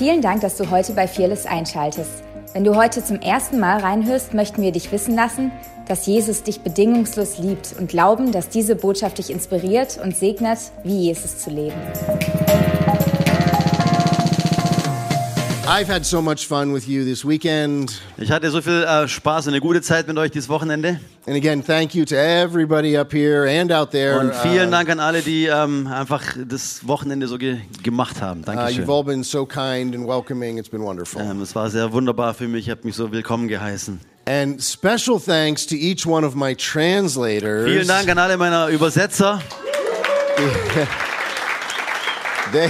Vielen Dank, dass du heute bei Fearless einschaltest. Wenn du heute zum ersten Mal reinhörst, möchten wir dich wissen lassen, dass Jesus dich bedingungslos liebt und glauben, dass diese Botschaft dich inspiriert und segnet, wie Jesus zu leben. I've had so much fun with you this weekend. Ich hatte so viel äh, Spaß und eine gute Zeit mit euch dieses Wochenende. And again, thank you to everybody up here and out there. Und vielen Uh, Dank an alle, die ähm, einfach das Wochenende so ge gemacht haben. uh, Dankeschön. you've all been so kind and welcoming. It's been wonderful. Ähm, es war sehr wunderbar für mich. Ich habe mich so willkommen geheißen. And special thanks to each one of my translators. Vielen Dank an alle meiner Übersetzer. They,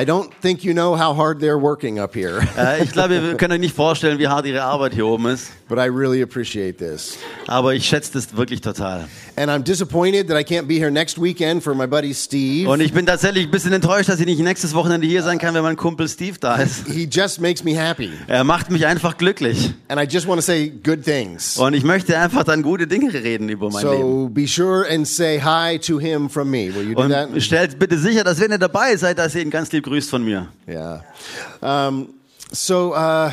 I don't think you know how hard they're working up here, Äh, ich glaube, wir können euch nicht vorstellen, wie hart ihre Arbeit hier oben ist. but I really appreciate this. Aber ich schätze das wirklich total. And I'm disappointed that I can't be here next weekend for my buddy Steve. Und ich bin tatsächlich ein bisschen enttäuscht, dass ich nicht nächstes Wochenende hier sein kann, wenn mein Kumpel Steve da ist. He just makes me happy. Er macht mich einfach glücklich. And I just want to say good things. Und ich möchte einfach dann gute Dinge reden über mein Leben. So be sure and say hi to him from me. Will you do that? Und stellt bitte sicher, dass wenn ihr dabei seid, dass ihr ihn ganz lieb grüßt von mir. Yeah. Um, so uh,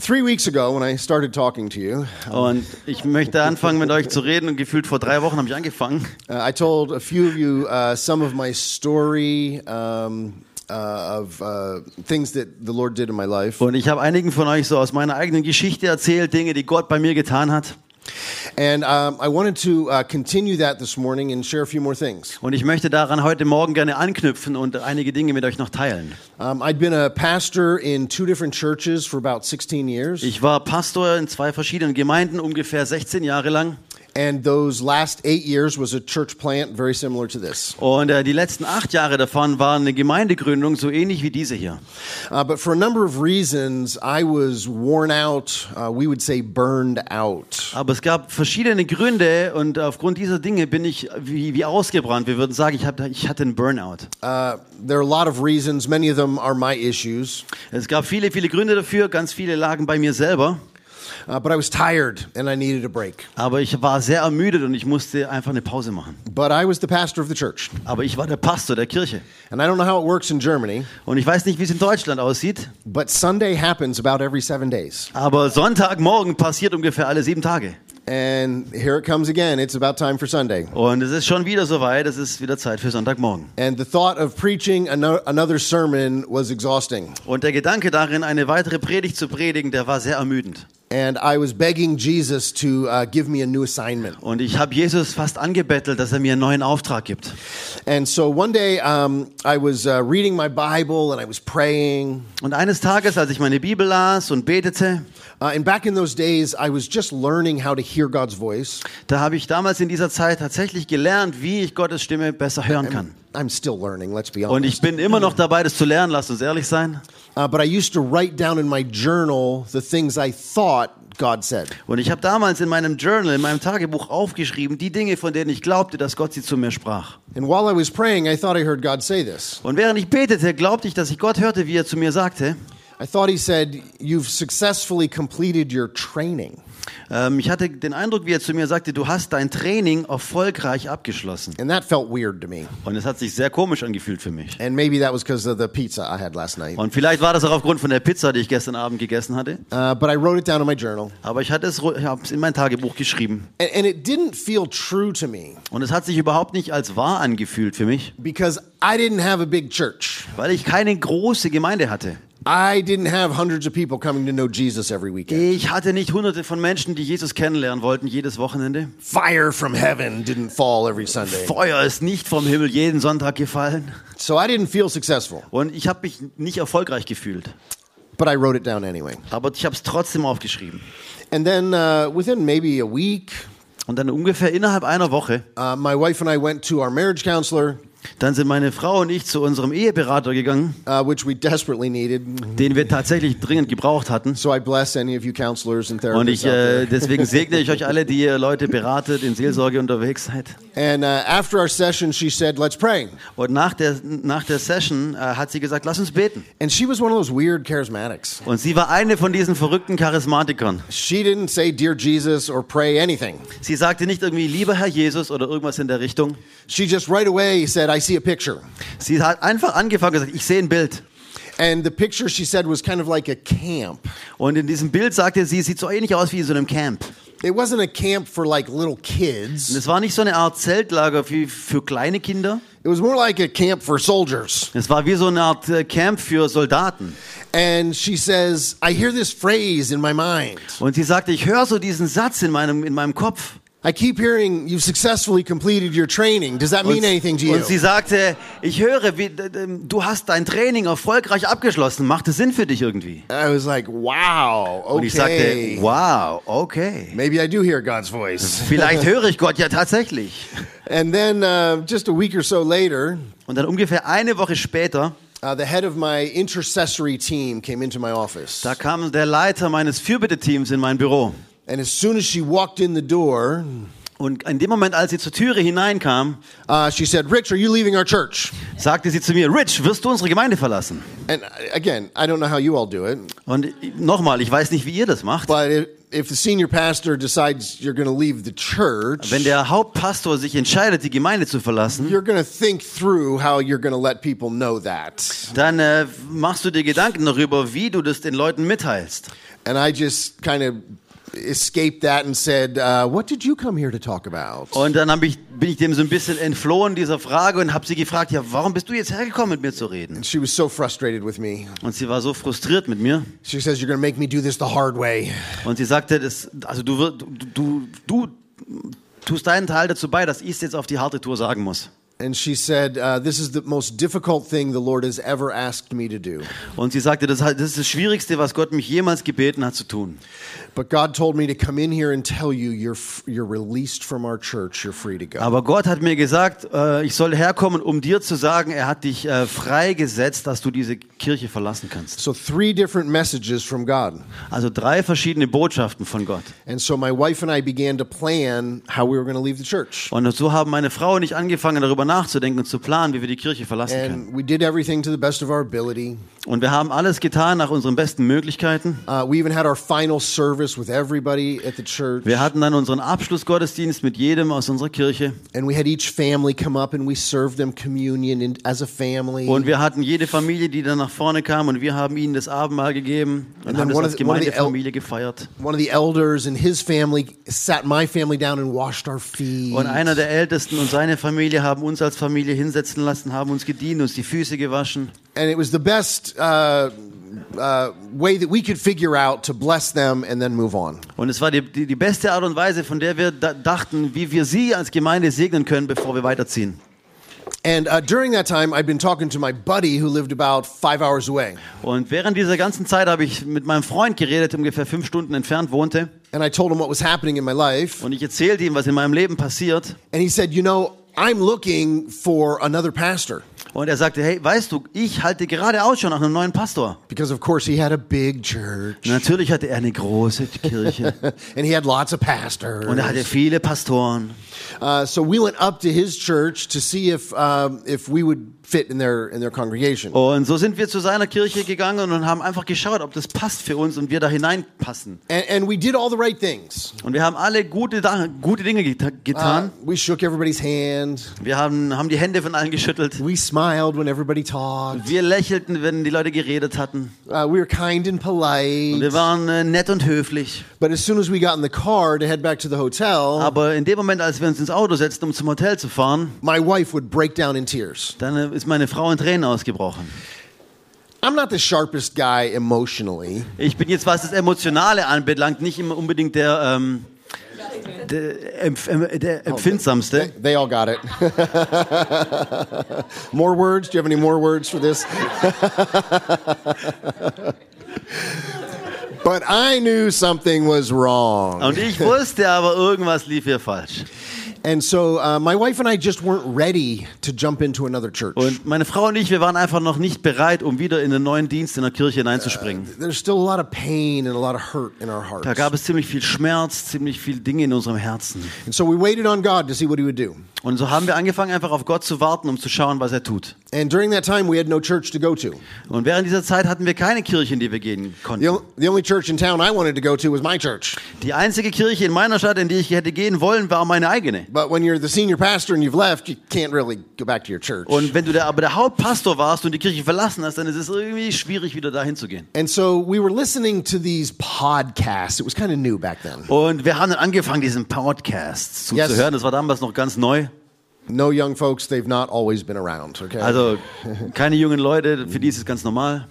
three weeks ago, when I started talking to you, Und ich möchte anfangen mit euch zu reden und gefühlt vor drei Wochen habe ich angefangen. uh, I told a few of you uh, some of my story. Um, uh, of uh, things that the Lord did in my life. Und ich habe einigen von euch so aus meiner eigenen Geschichte erzählt, Dinge, die Gott bei mir getan hat. And um, I wanted to uh, continue that this morning and share a few more things. Und ich möchte daran heute Morgen gerne anknüpfen und einige Dinge mit euch noch teilen. Um, I'd been a pastor in two different churches for about 16 years. Ich war Pastor in zwei verschiedenen Gemeinden, ungefähr 16 Jahre lang. And those last eight years was a church plant very similar to this. Und äh, die letzten acht Jahre davon waren eine Gemeindegründung, so ähnlich wie diese hier. Uh, but for a number of reasons, I was worn out. Uh, we would say burned out. Aber es gab verschiedene Gründe und aufgrund dieser Dinge bin ich wie, wie ausgebrannt. Wir würden sagen, ich, hab, ich hatte einen Burnout. Uh, there are a lot of reasons. Many of them are my issues. Es gab viele, viele Gründe dafür, ganz viele lagen bei mir selber. Uh, but I was tired and I needed a break. Aber ich war sehr ermüdet und ich musste einfach eine Pause machen. But I was the pastor of the church. Aber ich war der Pastor der Kirche. And I don't know how it works in Germany, Und ich weiß nicht, wie es in Deutschland aussieht, but Sunday happens about every seven days. aber Sonntagmorgen passiert ungefähr alle sieben Tage. And here it comes again. It's about time for Sunday. Und es ist schon wieder soweit, es ist wieder Zeit für Sonntagmorgen. And the thought of preaching ano- another sermon was exhausting. Und der Gedanke darin, eine weitere Predigt zu predigen, der war sehr ermüdend. And I was begging Jesus to uh, give me a new assignment. Und ich habe Jesus fast angebettelt, dass er mir einen neuen Auftrag gibt. And so one day um, I was uh, reading my Bible and I was praying. Und eines Tages, als ich meine Bibel las und betete, Uh, and back in those days, I was just learning how to hear God's voice. da habe ich damals in dieser Zeit tatsächlich gelernt, wie ich Gottes Stimme besser hören kann. I'm still learning, let's be Und honest. ich bin immer noch dabei, das zu lernen, lasst uns ehrlich sein. Uh, but I used to write down in my journal the things I thought God said. Und ich habe damals in meinem Journal, in meinem Tagebuch aufgeschrieben, die Dinge, von denen ich glaubte, dass Gott sie zu mir sprach. And while I was praying, I thought I heard God say this. Und während ich betete, glaubte ich, dass ich Gott hörte, wie er zu mir sagte. I thought He said, You've successfully completed your training. Ähm, ich hatte den Eindruck, wie er zu mir sagte, du hast dein Training erfolgreich abgeschlossen. And that felt weird to me. Und es hat sich sehr komisch angefühlt für mich. And maybe that was because of the pizza I had last night. Und vielleicht war das auch aufgrund von der Pizza, die ich gestern Abend gegessen hatte. Uh, but I wrote it down in my journal. Aber ich hatte es ich habe es in mein Tagebuch geschrieben. And, and it didn't feel true to me Und es hat sich überhaupt nicht als wahr angefühlt für mich, because I didn't have a big church. weil ich keine große Gemeinde hatte. I didn't have hundreds of people coming to know Jesus every weekend. Ich hatte nicht hunderte von Menschen, die Jesus kennenlernen wollten, jedes Wochenende. Fire from heaven didn't fall every Sunday. Feuer ist nicht vom Himmel jeden Sonntag gefallen. So I didn't feel successful, Und ich habe mich nicht erfolgreich gefühlt. but I wrote it down anyway. Aber ich habe es trotzdem aufgeschrieben. And then uh, within maybe a week, Und dann ungefähr innerhalb einer Woche, uh, my wife and I went to our marriage counselor, dann sind meine Frau und ich zu unserem Eheberater gegangen, uh, which we desperately needed. den wir tatsächlich dringend gebraucht hatten. So I bless any of you counselors and Und ich, äh, deswegen segne ich euch alle, die ihr Leute beratet, in Seelsorge unterwegs seid. And uh, after our session, she said, "Let's pray." Und nach der, nach der Session äh, hat sie gesagt, lass uns beten. And she was one of those weird charismatics. Und sie war eine von diesen verrückten Charismatikern. She didn't say "Dear Jesus" or pray anything. Sie sagte nicht irgendwie, lieber Herr Jesus oder irgendwas in der Richtung. She just right away said, said, I see a picture. Sie hat einfach angefangen und gesagt, ich sehe ein Bild. And the picture, she said, was kind of like a camp. Und in diesem Bild sagte sie, sieht so ähnlich aus wie in so einem Camp. It wasn't a camp for like little Und kids. es war nicht so eine Art Zeltlager wie für kleine Kinder. It was more like a camp for soldiers. Es war wie so eine Art äh, Camp für Soldaten. And she says, I hear this phrase in my mind. Und sie sagte, ich höre so diesen Satz in meinem, in meinem Kopf. I keep hearing you've successfully completed your training. Does that mean Und, anything to you? und sie sagte, ich höre, wie, du hast dein Training erfolgreich abgeschlossen. Macht es Sinn für dich irgendwie? I was like, wow, Und ich sagte, okay. wow, okay. Maybe I do hear God's voice. Vielleicht höre ich Gott ja tatsächlich. And then uh, just a week or so later, Und dann ungefähr eine Woche später, uh, the head of my intercessory team came into my office. da kam der Leiter meines Fürbitteteams in mein Büro. And as soon as she walked in the door, Und in dem Moment, als sie zur Türe hineinkam, uh, she said, Rich, are you leaving our church? sagte sie zu mir, Rich, wirst du unsere Gemeinde verlassen? And uh, again, I don't know how you all do it, Und nochmal, ich weiß nicht, wie ihr das macht. but if, if the senior pastor decides you're going to leave the church, Wenn der Hauptpastor sich entscheidet, die Gemeinde zu verlassen, you're going to think through how you're going to let people know that. dann äh, machst du dir Gedanken darüber, wie du das den Leuten mitteilst. And I just kind of escaped that and said, uh, What did you come here to talk about? Und dann ich, bin ich dem so ein bisschen entflohen, dieser Frage, und habe sie gefragt, ja, warum bist du jetzt hergekommen, mit mir zu reden? And she was so frustrated with me. Und sie war so frustriert mit mir. She says, You're to make me do this the hard way. Und sie sagte, das, also du, wirst- du, du, du tust deinen Teil dazu bei, dass ich es jetzt auf die harte Tour sagen muss. And she said, uh, This is the most difficult thing the Lord has ever asked me to do. Und sie sagte, das, das ist das Schwierigste, was Gott mich jemals gebeten hat zu tun. But God told me to come in here and tell you you're, f- you're released from our church. You're free to go. Aber Gott hat mir gesagt, äh, ich soll herkommen, um dir zu sagen, er hat dich äh, freigesetzt, dass du diese Kirche verlassen kannst. So, three different messages from God. Also drei verschiedene Botschaften von Gott. And so, my wife and I began to plan how we were going to leave the church. Und so haben meine Frau und ich angefangen, darüber nachzudenken und zu planen, wie wir die Kirche verlassen können. And we did everything to the best of our ability. Und wir haben alles getan nach unseren besten Möglichkeiten. Uh, we even had our final service with everybody at the church. Wir hatten dann unseren Abschlussgottesdienst mit jedem aus unserer Kirche. And we had each family come up and we served them communion in, as a family. Und wir hatten jede Familie, die dann nach vorne kam und wir haben ihnen das Abendmahl gegeben und haben das als the- Gemeindefamilie gefeiert. One of the elders and his family sat my family down and washed our feet. Und einer der Ältesten und seine Familie haben uns als Familie hinsetzen lassen, haben uns gedient, uns die Füße gewaschen. and it was the best uh, uh, way that we could figure out to bless them and then move on. Und es war die, die, die beste Art und Weise, von der wir da dachten, wie wir sie als Gemeinde segnen können, bevor wir weiterziehen. And uh, during that time, I'd been talking to my buddy who lived about five hours away. Und während dieser ganzen Zeit habe ich mit meinem Freund geredet, der ungefähr fünf Stunden entfernt wohnte. And I told him what was happening in my life. Und ich erzählte ihm, was in meinem Leben passiert. And he said, You know, I'm looking for another pastor. Und er sagte, hey, weißt du, ich halte gerade Ausschau nach einem neuen Pastor. Because, of course, he had a big church. Natürlich hatte er eine große Kirche and he had lots of pastors. und er hatte viele Pastoren. Uh, so we went up to his church to see if um, if we would fit in their in their congregation. Und so sind wir zu seiner Kirche gegangen und haben einfach geschaut, ob das passt für uns und wir da hineinpassen. And, and we did all the right things. Und wir haben alle gute, gute Dinge geta Uh, getan. we shook everybody's hand. Wir haben, haben die Hände von allen geschüttelt. We smiled when everybody talked. Wir lächelten, wenn die Leute geredet hatten. Uh, we were kind and polite. Wir waren äh, nett und höflich. But as soon as we got in the car to head back to the hotel, Aber in dem Moment, als wir uns ins Auto setzten, um zum Hotel zu fahren, my wife would break down in tears. dann äh, ist meine Frau in Tränen ausgebrochen. I'm not the sharpest guy emotionally, Ich bin jetzt, was das Emotionale anbelangt, nicht immer unbedingt der, ähm, der, Empf äh, der Empfindsamste. They all got it. more words? Do you have any more words for this? but I knew something was wrong. Und ich wusste aber, irgendwas lief hier falsch. And so uh, my wife and I just weren't ready to jump into another church. Und meine Frau und ich, wir waren einfach noch nicht bereit, um wieder in einen neuen Dienst in der Kirche hineinzuspringen. There's still a lot of pain and a lot of hurt in our hearts. Da gab es ziemlich viel Schmerz, ziemlich viel Dinge in unserem Herzen. And so we waited on God to see what he would do. Und so haben wir angefangen, einfach auf Gott zu warten, um zu schauen, was er tut. And during that time, we had no church to go to. Und während dieser Zeit hatten wir keine Kirche, in die wir gehen The, konnten. o- the only church in town I wanted to go to was my church. Die einzige Kirche in meiner Stadt, in die ich hätte gehen wollen, war meine eigene. But when you're the senior pastor and you've left, you can't really go back to your church. Und wenn du der, aber der Hauptpastor warst und die Kirche verlassen hast, dann ist es irgendwie schwierig, wieder dahin zu gehen. And so we were listening to these podcasts. It was kind of new back then. Und wir haben dann angefangen, diesen Podcast zuzuhören. Yes. Das war damals noch ganz neu. No young folks, they've not always been around, okay? Also keine jungen Leute, für die ist es ganz normal.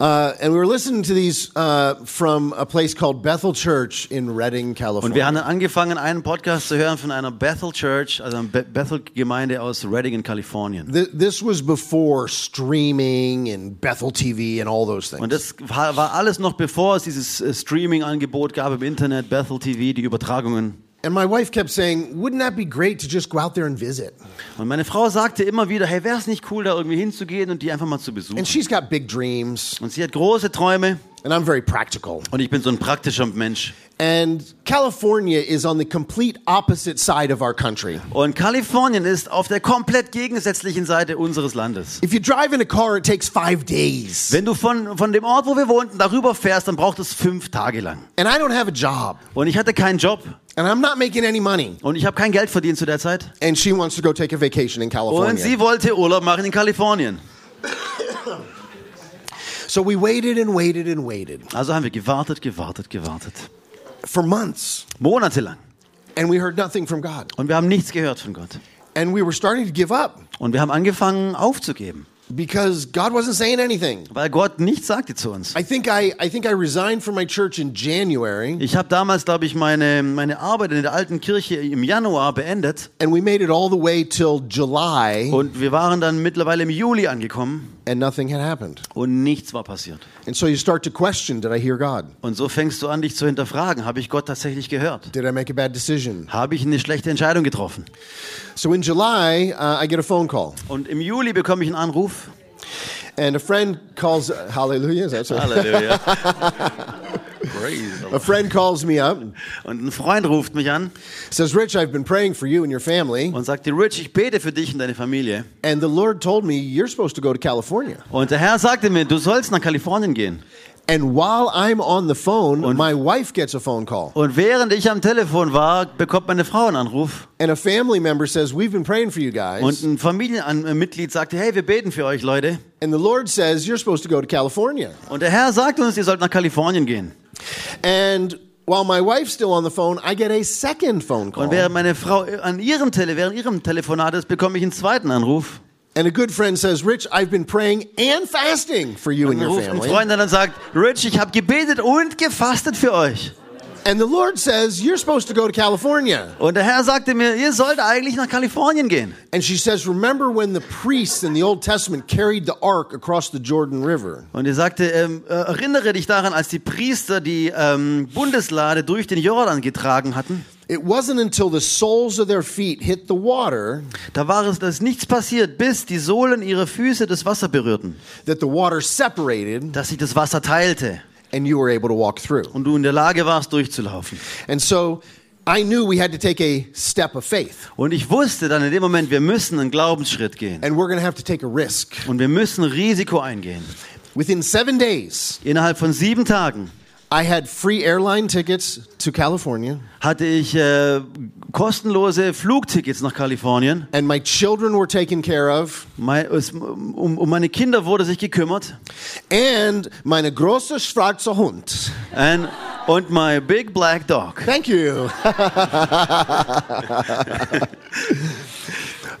Uh, and we were listening to these uh, from a place called Bethel Church in Redding, Und wir California. haben dann angefangen, einen Podcast zu hören von einer Bethel Church, also einer Be- Bethel-Gemeinde aus Redding in Kalifornien. Th- This was before streaming and Bethel TV and all those Und things. das war war alles noch bevor es dieses äh, Streaming-Angebot gab im Internet, Bethel TV, die Übertragungen. And my wife kept saying, Wouldn't that be great to just go out there and visit? Und meine Frau sagte immer wieder, hey, wäre es nicht cool, da irgendwie hinzugehen und die einfach mal zu besuchen. And she's got big dreams, Und sie hat große Träume and I'm very practical. und ich bin so ein praktischer Mensch. And California is on the complete opposite side of our country. Und Kalifornien ist auf der komplett gegensätzlichen Seite unseres Landes. If you drive in a car, it takes five days. Wenn du von, von dem Ort, wo wir wohnten, darüber fährst, dann braucht es fünf Tage lang. And I don't have a job, Und ich hatte keinen Job and I'm not making any money. und ich habe kein Geld verdient zu der Zeit. And she wants to go take a vacation in Und California. sie wollte Urlaub machen in Kalifornien. So we waited and waited and waited Also haben wir gewartet, gewartet, gewartet. for months, Monatelang. and we heard nothing from God. Und wir haben nichts gehört von Gott. And we were starting to give up Und wir haben angefangen aufzugeben, because God wasn't saying anything. weil Gott nichts sagte zu uns. I think I, I think I resigned from my church in January, Ich habe damals, glaube ich, meine, meine Arbeit in der alten Kirche im Januar beendet and we made it all the way till July, und wir waren dann mittlerweile im Juli angekommen and nothing had happened. und nichts war passiert. And so you start to question Did I hear God? Und so fängst du an, dich zu hinterfragen. Habe ich Gott tatsächlich gehört? Did I make a bad decision? Habe ich eine schlechte Entscheidung getroffen? So in July, uh, I get a phone call, Und im Juli bekomme ich einen Anruf. And a friend calls. Hallelujah! Is that so? Halleluja. A friend calls me up, Und ein Freund ruft mich an says, "Rich, I've been praying for you and your family, und sagt, Rich, ich bete für dich und deine Familie. and the Lord told me you're supposed to go to California." Und der Herr sagte mir, du sollst nach Kalifornien gehen. And while I'm on the phone, my wife gets a phone call, Und während ich am Telefon war, bekommt meine Frau einen Anruf. and a family member says, "We've been praying for you guys." Und ein Familienmitglied sagte, hey, wir beten für euch, Leute. And the Lord says, You're supposed to go to California. Und der Herr sagt uns, ihr sollt nach Kalifornien gehen. And while my wife's still on the phone, I get a second phone call. Und während meine Frau an ihrem Tele, während ihrem Telefonat ist, bekomme ich einen zweiten Anruf. And a good friend says, Rich, I've been praying and fasting for you and Dann your ein family. Freund an und sagt, Rich, ich habe gebetet und gefastet für euch. And the Lord says, You're supposed to go to California. Und der Herr sagte mir, ihr sollt eigentlich nach Kalifornien gehen. And she says, Remember when the priests in the Old Testament carried the ark across the Jordan River? Und er sagte, ähm, äh, erinnere dich daran, als die Priester die ähm, Bundeslade durch den Jordan getragen hatten. It wasn't until the soles of their feet hit the water Da war es, da ist nichts passiert, bis die Sohlen ihrer Füße das Wasser berührten, that the water separated dass sich das Wasser teilte and you were able to walk through. und du in der Lage warst, durchzulaufen. And so I knew we had to take a step of faith. Und ich wusste dann in dem Moment, wir müssen einen Glaubensschritt gehen And we're going to have to take a risk. und wir müssen Risiko eingehen. Within seven days, Innerhalb von sieben Tagen I had free airline tickets to California, hatte ich äh, kostenlose Flugtickets nach Kalifornien. and my children were taken care of, Mein, es, um, um meine Kinder wurde sich gekümmert. and meine große schwarze Hund. And, und my big black dog. Thank you.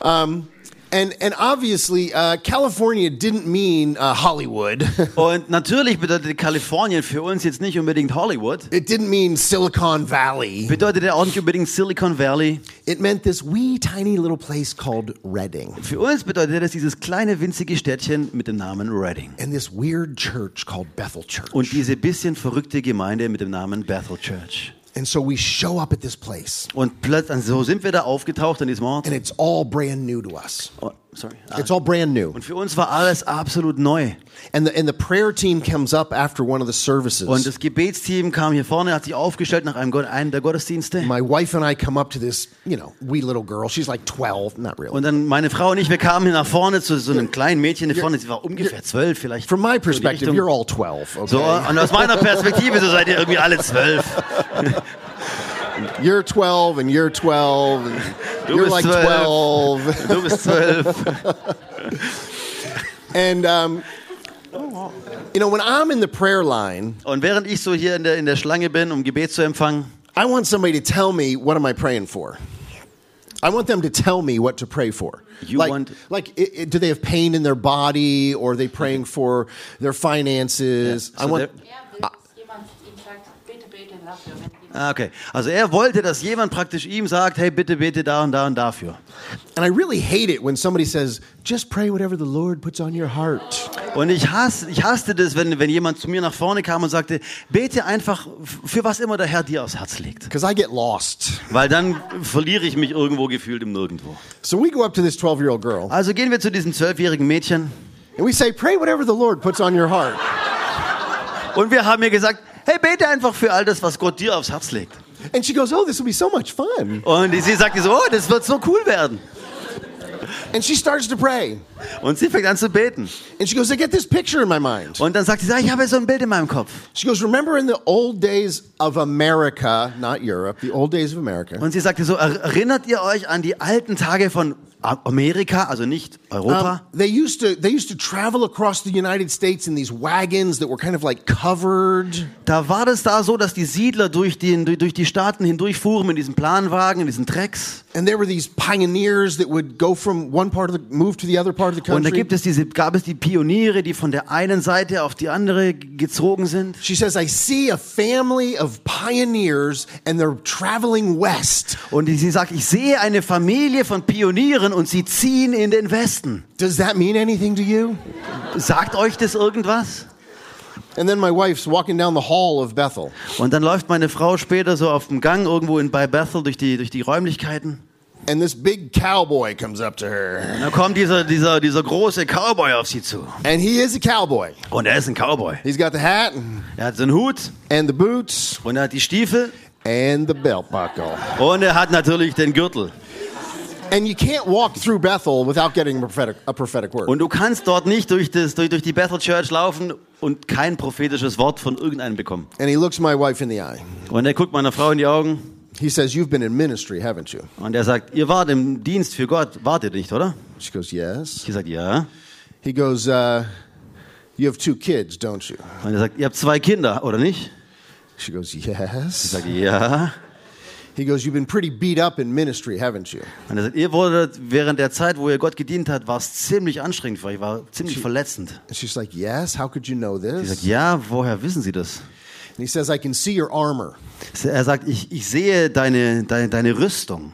um, and and obviously, uh, California didn't mean uh, Hollywood. Und natürlich bedeutete Kalifornien für uns jetzt nicht unbedingt Hollywood. it didn't mean Silicon Valley. Bedeutete auch nicht unbedingt Silicon Valley. It meant this wee tiny little place called Redding, Für uns bedeutete das dieses kleine winzige Städtchen mit dem Namen Redding. and this weird church called Bethel Church. Und diese bisschen verrückte Gemeinde mit dem Namen Bethel Church. And so we show up at this place, Und plötzlich, so sind wir da aufgetaucht an diesem Ort. and it's all brand new to us. Sorry. Ah. It's all brand new. Und für uns war alles absolut neu. And the, and the prayer team comes up after one of the services. Und das Gebetsteam kam hier vorne, hat sich aufgestellt nach einem, einem der Gottesdienste. My wife and I come up to this, you know, wee little girl. She's like 12, not really. Und dann meine Frau und ich, wir kamen hier nach vorne zu so einem kleinen Mädchen hier vorne. Sie war ungefähr zwölf vielleicht. From my perspective, you're all 12, okay? So, und aus meiner Perspektive, so seid ihr irgendwie alle zwölf. You're 12 and you're 12 and Du you're bist like 12. 12. Du bist zwölf. And, um, you know, when I'm in the prayer line, Und während ich so hier in der, in der Schlange bin, um Gebet zu empfangen, I want somebody to tell me what am I praying for. I want them to tell me what to pray for. You like, want- like, i i do they have pain in their body, or are they praying for their finances? Yeah, I so want. Er Ah, okay. Also er wollte, dass jemand praktisch ihm sagt, hey, bitte bete da und da und dafür. And I really hate it when somebody says, "Just pray whatever the Lord puts on your heart." Und ich, hasse, ich hasste das, wenn, wenn jemand zu mir nach vorne kam und sagte, bete einfach für was immer der Herr dir aufs Herz legt. Because I get lost. Weil dann verliere ich mich irgendwo gefühlt im Nirgendwo. So we go up to this 12-year-old girl Also gehen wir zu diesem zwölfjährigen Mädchen and we say, "Pray whatever the Lord puts on your heart." und wir haben ihr gesagt, hey, bete einfach für all das, was Gott dir aufs Herz legt. And she goes, "Oh, this will be so much fun." Und sie sagte so, oh, das wird so cool werden. And she starts to pray. Und sie fängt an zu beten. And she goes, "I get this picture in my mind." Und dann sagt sie, ah, ich habe so ein Bild in meinem Kopf. She goes, Remember in the old days of America, not Europe, the old days of America, Und sie sagte so, "Er- erinnert ihr euch an die alten Tage von Amerika, also nicht um, Europa? they used to they used to travel across the United States in these wagons that were kind of like covered. Da war das da so, dass die Siedler durch, den, durch, die Staaten hindurchfuhren in diesen Planwagen, in diesen Trecks. And there were these pioneers that would go from one part of the move to the other part of the Und da country. gibt es diese, gab es die Pioniere, die von der einen Seite auf die andere gezogen sind. She says, I see a family of pioneers and they're traveling west. Und sie sagt, ich sehe eine Familie von Pionieren und sie ziehen in den Westen. Does that mean anything to you? Sagt euch das irgendwas? And then my wife's walking down the hall of Bethel. Und dann läuft meine Frau später so auf dem Gang irgendwo in, bei Bethel durch die, durch die Räumlichkeiten. And this big cowboy comes up to her. Und da kommt dieser, dieser, dieser große Cowboy auf sie zu. And he is a cowboy. Und er ist ein Cowboy. He's got the hat Er hat so einen Hut and the boots und er hat die Stiefel and the belt buckle. und er hat natürlich den Gürtel. And you can't walk through Bethel without getting a prophetic, a prophetic word. Und du kannst dort nicht durch, das, durch, durch die Bethel Church laufen und kein prophetisches Wort von irgendeinem bekommen. And he looks my wife in the eye. Und er guckt meiner Frau in die Augen He says, You've been in ministry, haven't you? und er sagt, ihr wart im Dienst für Gott, wart ihr nicht, oder? She goes, Yes. Ich sage, ja. He goes, uh, You have two kids, don't you? Und er sagt, ihr habt zwei Kinder, oder nicht? She goes, Yes. sage, ja. He goes, You've been pretty beat up in ministry, haven't you? Und er sagt, ihr wurdet während der Zeit, wo ihr Gott gedient habt, war es ziemlich anstrengend für euch, war ziemlich verletzend. And she's like, Yes. How could you know sage, this? ja, woher wissen Sie das? He says, I can see your armor. Er sagt, ich, ich sehe deine, deine, deine Rüstung.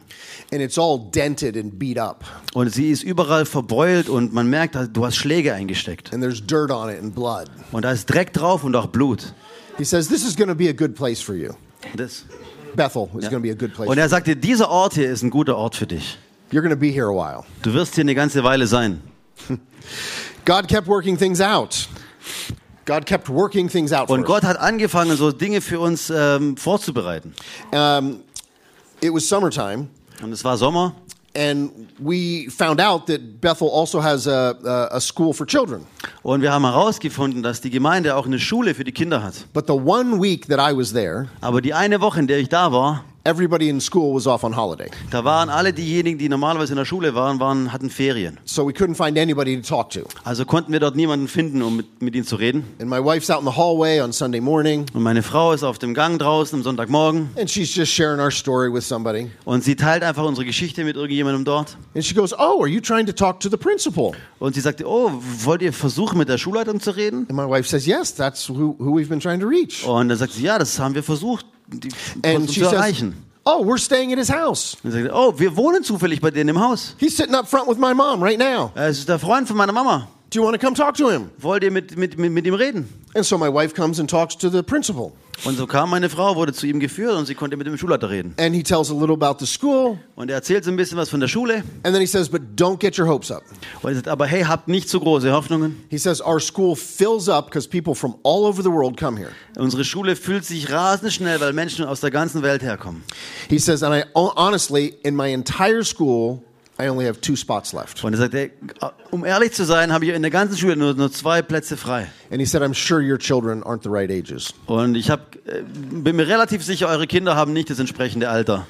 And it's all dented and beat up. Und sie ist überall verbeult und man merkt, du hast Schläge eingesteckt. And there's dirt on it and blood. Und da ist Dreck drauf und auch Blut. He says, This is going to be a good place for you. Das. Bethel is going to be a good place. Und er sagte, dieser Ort hier ist ein guter Ort für dich. You're going to be here a while. Du wirst hier eine ganze Weile sein. God kept working things out. God kept working things out Und Gott hat angefangen, so Dinge für uns ähm, vorzubereiten. Um, it was summertime, Und es war Sommer and we found out that Bethel also has a, a, a school for children. und wir haben herausgefunden, dass die Gemeinde auch eine Schule für die Kinder hat. But the one week that I was there, Aber die eine Woche, in der ich da war, everybody in school was off on holiday. da waren alle diejenigen, die normalerweise in der Schule waren, waren hatten Ferien. So we couldn't find anybody to talk to. Also konnten wir dort niemanden finden, um mit, mit ihnen zu reden. And my wife's out in the hallway on Sunday morning, Und meine Frau ist auf dem Gang draußen am Sonntagmorgen and she's just sharing our story with somebody. und sie teilt einfach unsere Geschichte mit irgendjemandem dort. And she goes, Oh, are you trying to talk to the principal? Und sie sagte, oh, wollt ihr versuchen, mit der Schulleitung zu reden? And my wife says, Yes, that's who, who we've been trying to reach. Und dann sagt sie, ja, das haben wir versucht, die And zu she says, erreichen. Oh, we're staying at his house. Und sagt oh, wir wohnen zufällig bei denen im Haus. He's sitting up front with my mom right now. Es ist der Freund von meiner Mama. Do you want to come talk to him? Wollt ihr mit, mit, mit, mit ihm reden? And so my wife comes and talks to the principal. Und so kam meine Frau, wurde zu ihm geführt und sie konnte mit dem Schulleiter reden. And he tells a little about the school. Und er erzählt so ein bisschen was von der Schule. And then he says, But don't get your hopes up. Und er sagt, aber hey, habt nicht zu große Hoffnungen. He says, Our school fills up because people from all over the world come here. Unsere Schule fühlt sich rasend schnell, weil Menschen aus der ganzen Welt herkommen. He says, And I honestly, in my entire school, I only have two spots left. Und er sagte, um ehrlich zu sein, habe ich in der ganzen Schule nur, nur zwei Plätze frei. And he said, I'm sure your children aren't the right ages. Und ich hab, äh, bin mir relativ sicher, eure Kinder haben nicht das entsprechende Alter.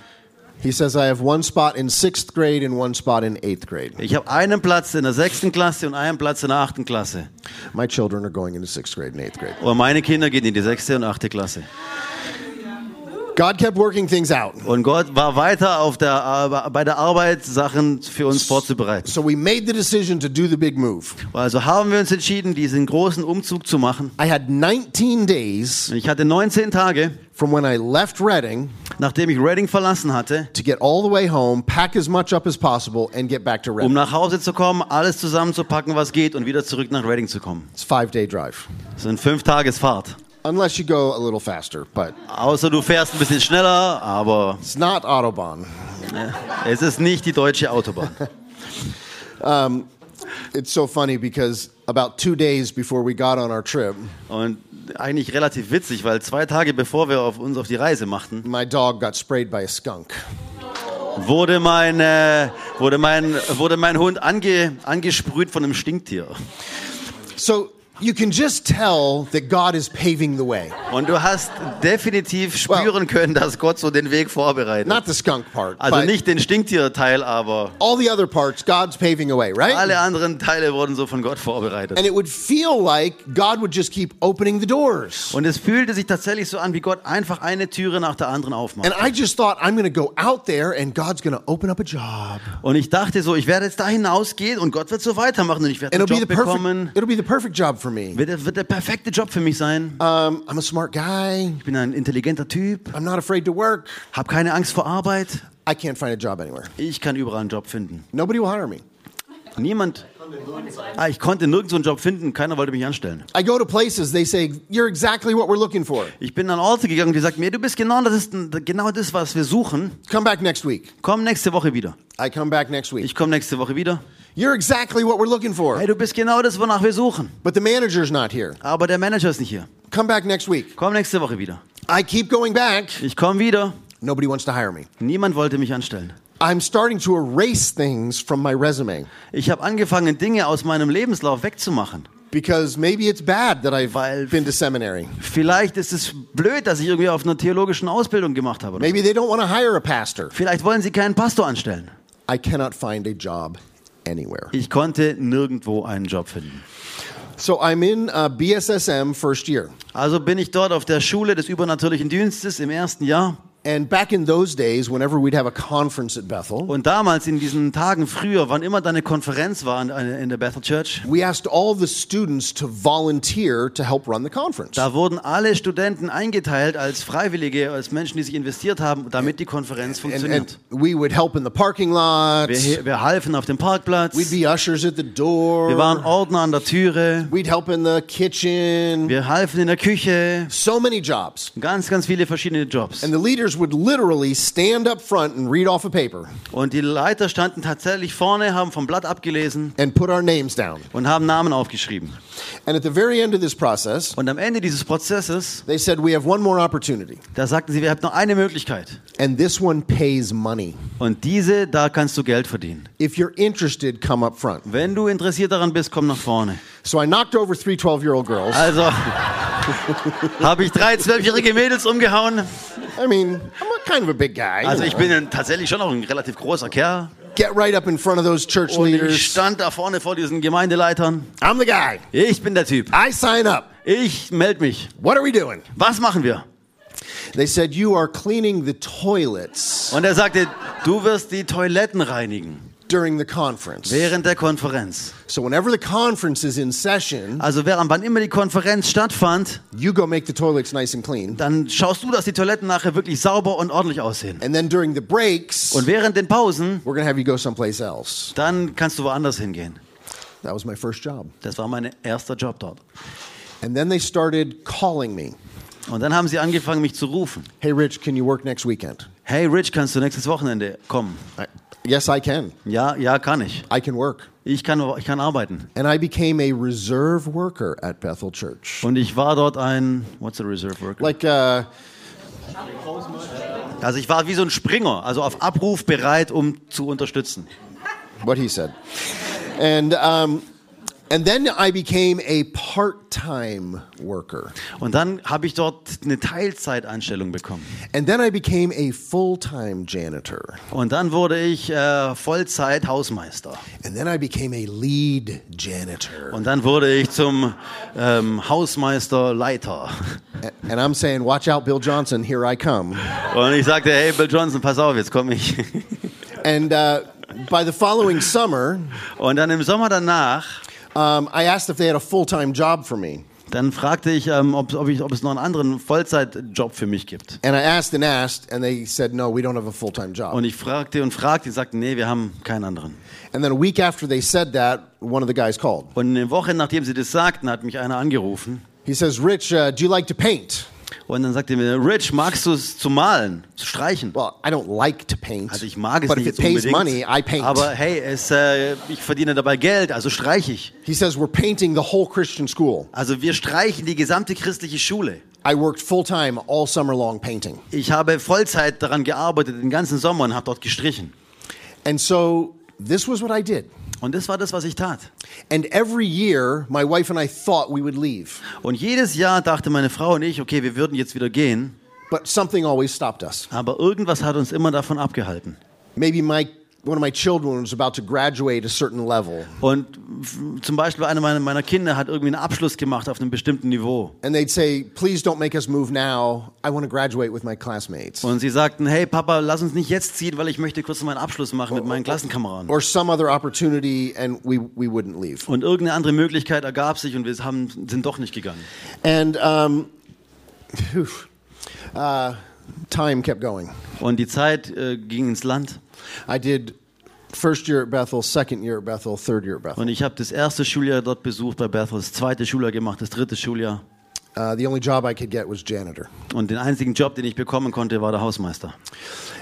He says, I have one spot in sixth grade and one spot in eighth grade. Ich habe einen Platz in der sechsten Klasse und einen Platz in der achten Klasse. My children are going into sixth grade and eighth grade. Und meine Kinder gehen in die sechste und achte Klasse. God kept working things out. Und Gott war weiter auf der, bei der Arbeit, Sachen für uns vorzubereiten. So we made the decision to do the big move. Also haben wir uns entschieden, diesen großen Umzug zu machen. I had 19 days Ich hatte 19 Tage, from when I left Reading nachdem ich Reading verlassen hatte, to get all the way home, pack as much up as possible, and get back to um Reading. nach Hause zu kommen, alles zusammenzupacken, was geht und wieder zurück nach Reading zu kommen. It's a five day drive. Das sind fünf Tagesfahrt. Unless you go a little faster, but Außer du fährst ein bisschen schneller, aber it's not Autobahn. es ist nicht die deutsche Autobahn. It's so funny because about two days before we got on our trip, Und eigentlich relativ witzig, weil zwei Tage bevor wir auf uns auf die Reise machten, my dog got sprayed by a skunk. wurde mein, äh, wurde mein, wurde mein Hund ange, angesprüht von einem Stinktier. So you can just tell that God is paving the way. Und du hast definitiv spüren können, dass Gott so den Weg vorbereitet. Not the skunk part, Also but nicht den Stinktierteil, aber all the other parts, God's paving a way, right? alle anderen Teile wurden so von Gott vorbereitet. And it would feel like God would just keep opening the doors. Und es fühlte sich tatsächlich so an, wie Gott einfach eine Türe nach der anderen aufmacht. And I just thought, I'm going to go out there and God's going to open up a job. Und ich dachte so, ich werde jetzt da hinausgehen und Gott wird so weitermachen und ich werde einen Job the bekommen. perfect, it'll be the perfect job for me. Wird, der- wird der perfekte Job für mich sein. Um, I'm a smart guy. Ich bin ein intelligenter Typ, I'm not afraid to work. habe keine Angst vor Arbeit. I can't find a job anywhere. Ich kann überall einen Job finden. Nobody will hire me. Niemand. Ah, ich konnte nirgendwo einen Job finden, keiner wollte mich anstellen. I go to places, they say, You're exactly what we're looking for. Ich bin an Orte gegangen, die sagten mir, du bist genau das, ist genau das, was wir suchen. Come back next week. Komm nächste Woche wieder. I come back next week. Ich komme nächste Woche wieder. You're exactly what we're looking for. Hey, du bist genau das, wonach wir suchen. But the manager's not here. Aber der Manager ist nicht hier. Come back next week. Komm nächste Woche wieder. I keep going back. Ich komme wieder. Nobody wants to hire me. Niemand wollte mich anstellen. I'm starting to erase things from my resume Ich habe angefangen, Dinge aus meinem Lebenslauf wegzumachen. because maybe it's bad that I've Weil- been to seminary. Vielleicht ist es blöd, dass ich irgendwie auf einer theologischen Ausbildung gemacht habe. Maybe they don't want to hire a pastor. Vielleicht wollen sie keinen Pastor anstellen. I cannot find a job anywhere. Ich konnte nirgendwo einen Job finden. So I'm in uh, BSSM first year. Also bin ich dort auf der Schule des übernatürlichen Dienstes im ersten Jahr. And back in those days, whenever we'd have a conference at Bethel, Und damals in diesen Tagen früher, wann immer da eine Konferenz war in- der Bethel Church, we asked all the students to volunteer to help run the conference. da wurden alle Studenten eingeteilt als Freiwillige, als Menschen, die sich investiert haben, damit die Konferenz And, funktioniert. and we would help in the parking lots. Wir, wir halfen auf dem Parkplatz. We'd be ushers at the door. Wir waren Ordner an der Türe. We'd help in the kitchen. Wir halfen in der Küche. So many jobs. Ganz, ganz viele verschiedene Jobs. And the leaders would literally stand up front and read off a paper Und die Leiter standen tatsächlich vorne, haben vom Blatt abgelesen and put our names down. und haben Namen aufgeschrieben. And at the very end of this process, Und am Ende dieses Prozesses, they said, We have one more opportunity. da sagten sie, wir haben noch eine Möglichkeit. And this one pays money. Und diese, da kannst du Geld verdienen. If you're interested, come up front. Wenn du interessiert daran bist, komm nach vorne. So I knocked over three 12 year old girls. Also habe ich drei zwölfjährige Mädels umgehauen. I mean, I'm kind of a big guy. Also ich bin tatsächlich schon noch ein relativ großer Kerl. Get right up in front of those church Und ich leaders. stand da vorne vor diesen Gemeindeleitern. I'm the guy. Ich bin der Typ. I sign up. Ich melde mich. What are we doing? Was machen wir? They said, You are cleaning the toilets Und er sagte, du wirst die Toiletten reinigen during the conference. während der Konferenz. So whenever the conference is in session, Also während wann immer die Konferenz stattfand, you go make the toilets nice and clean. dann schaust du, dass die Toiletten nachher wirklich sauber und ordentlich aussehen. And then during the breaks, Und während den Pausen, we're to have you go someplace else. dann kannst du woanders hingehen. That was my first job. Das war mein erster Job dort. And then they started calling me. Und dann haben sie angefangen, mich zu rufen. Hey, Rich, can you work next weekend? Hey Rich, kannst du nächstes Wochenende kommen? I, yes, I can. Ja, ja, kann ich. I can work. Ich kann, ich kann arbeiten. And I became a reserve worker at Bethel Church. Und ich war dort ein, what's a reserve worker? Like, uh, Also ich war wie so ein Springer, also auf Abruf bereit, um zu unterstützen. what he said. And um, and then I became a part-time worker. Und dann habe ich dort eine Teilzeitanstellung bekommen. And then I became a full-time janitor. Und dann wurde ich äh, Vollzeit Hausmeister. And then I became a lead janitor. Und dann wurde ich zum ähm, Hausmeister Leiter. And I'm saying, watch out, Bill Johnson, here I come. Und ich sagte, hey Bill Johnson, pass auf, jetzt komme ich. And uh, by the following summer, Und dann im Sommer danach, um, I asked if they had a full-time job for me. dann fragte ich, ähm, ob, ob, ich, ob es noch einen anderen Vollzeitjob für mich gibt. And I asked and asked, and they said, no, we don't have a full-time job. Und ich fragte und fragte, die sagten, nee, wir haben keinen anderen. And then a week after they said that, one of the guys called. Und eine Woche nachdem sie das sagten, hat mich einer angerufen. He says, Rich, uh, do you like to paint? Und dann sagte er mir, Rich, magst du es zu malen, zu streichen? Well, I don't like to paint. Also ich mag es but nicht if it pays unbedingt, money, I paint. aber hey, es, äh, ich verdiene dabei Geld, also streiche ich. he says, we're painting the whole Christian school. Also wir streichen die gesamte christliche Schule. I worked full-time all summer long painting. Ich habe Vollzeit daran gearbeitet, den ganzen Sommer und habe dort gestrichen. And so this was what I did. Und das war das, was ich tat. And every year, my wife and I thought we would leave. Und jedes Jahr dachte meine Frau und ich, okay, wir würden jetzt wieder gehen, But something always stopped us. aber irgendwas hat uns immer davon abgehalten. Maybe my one of my children was about to graduate a certain level. Und zum Beispiel einer meiner, meiner Kinder hat irgendwie einen Abschluss gemacht auf einem bestimmten Niveau. And they'd say, please don't make us move now. I want to graduate with my classmates. Und sie sagten, hey Papa, lass uns nicht jetzt ziehen, weil ich möchte kurz meinen Abschluss machen mit meinen Klassenkameraden. Or some other opportunity, and we, we wouldn't leave. Und irgendeine andere Möglichkeit ergab sich und wir haben, sind doch nicht gegangen. And um, uh, time kept going. Und die Zeit äh, ging ins Land. I did first year at Bethel, second year at Bethel, third year at Bethel. Und ich habe das erste Schuljahr dort besucht bei Bethel, das zweite Schuljahr gemacht, das dritte Schuljahr. Uh, the only job I could get was janitor. Und den einzigen Job, den ich bekommen konnte, war der Hausmeister.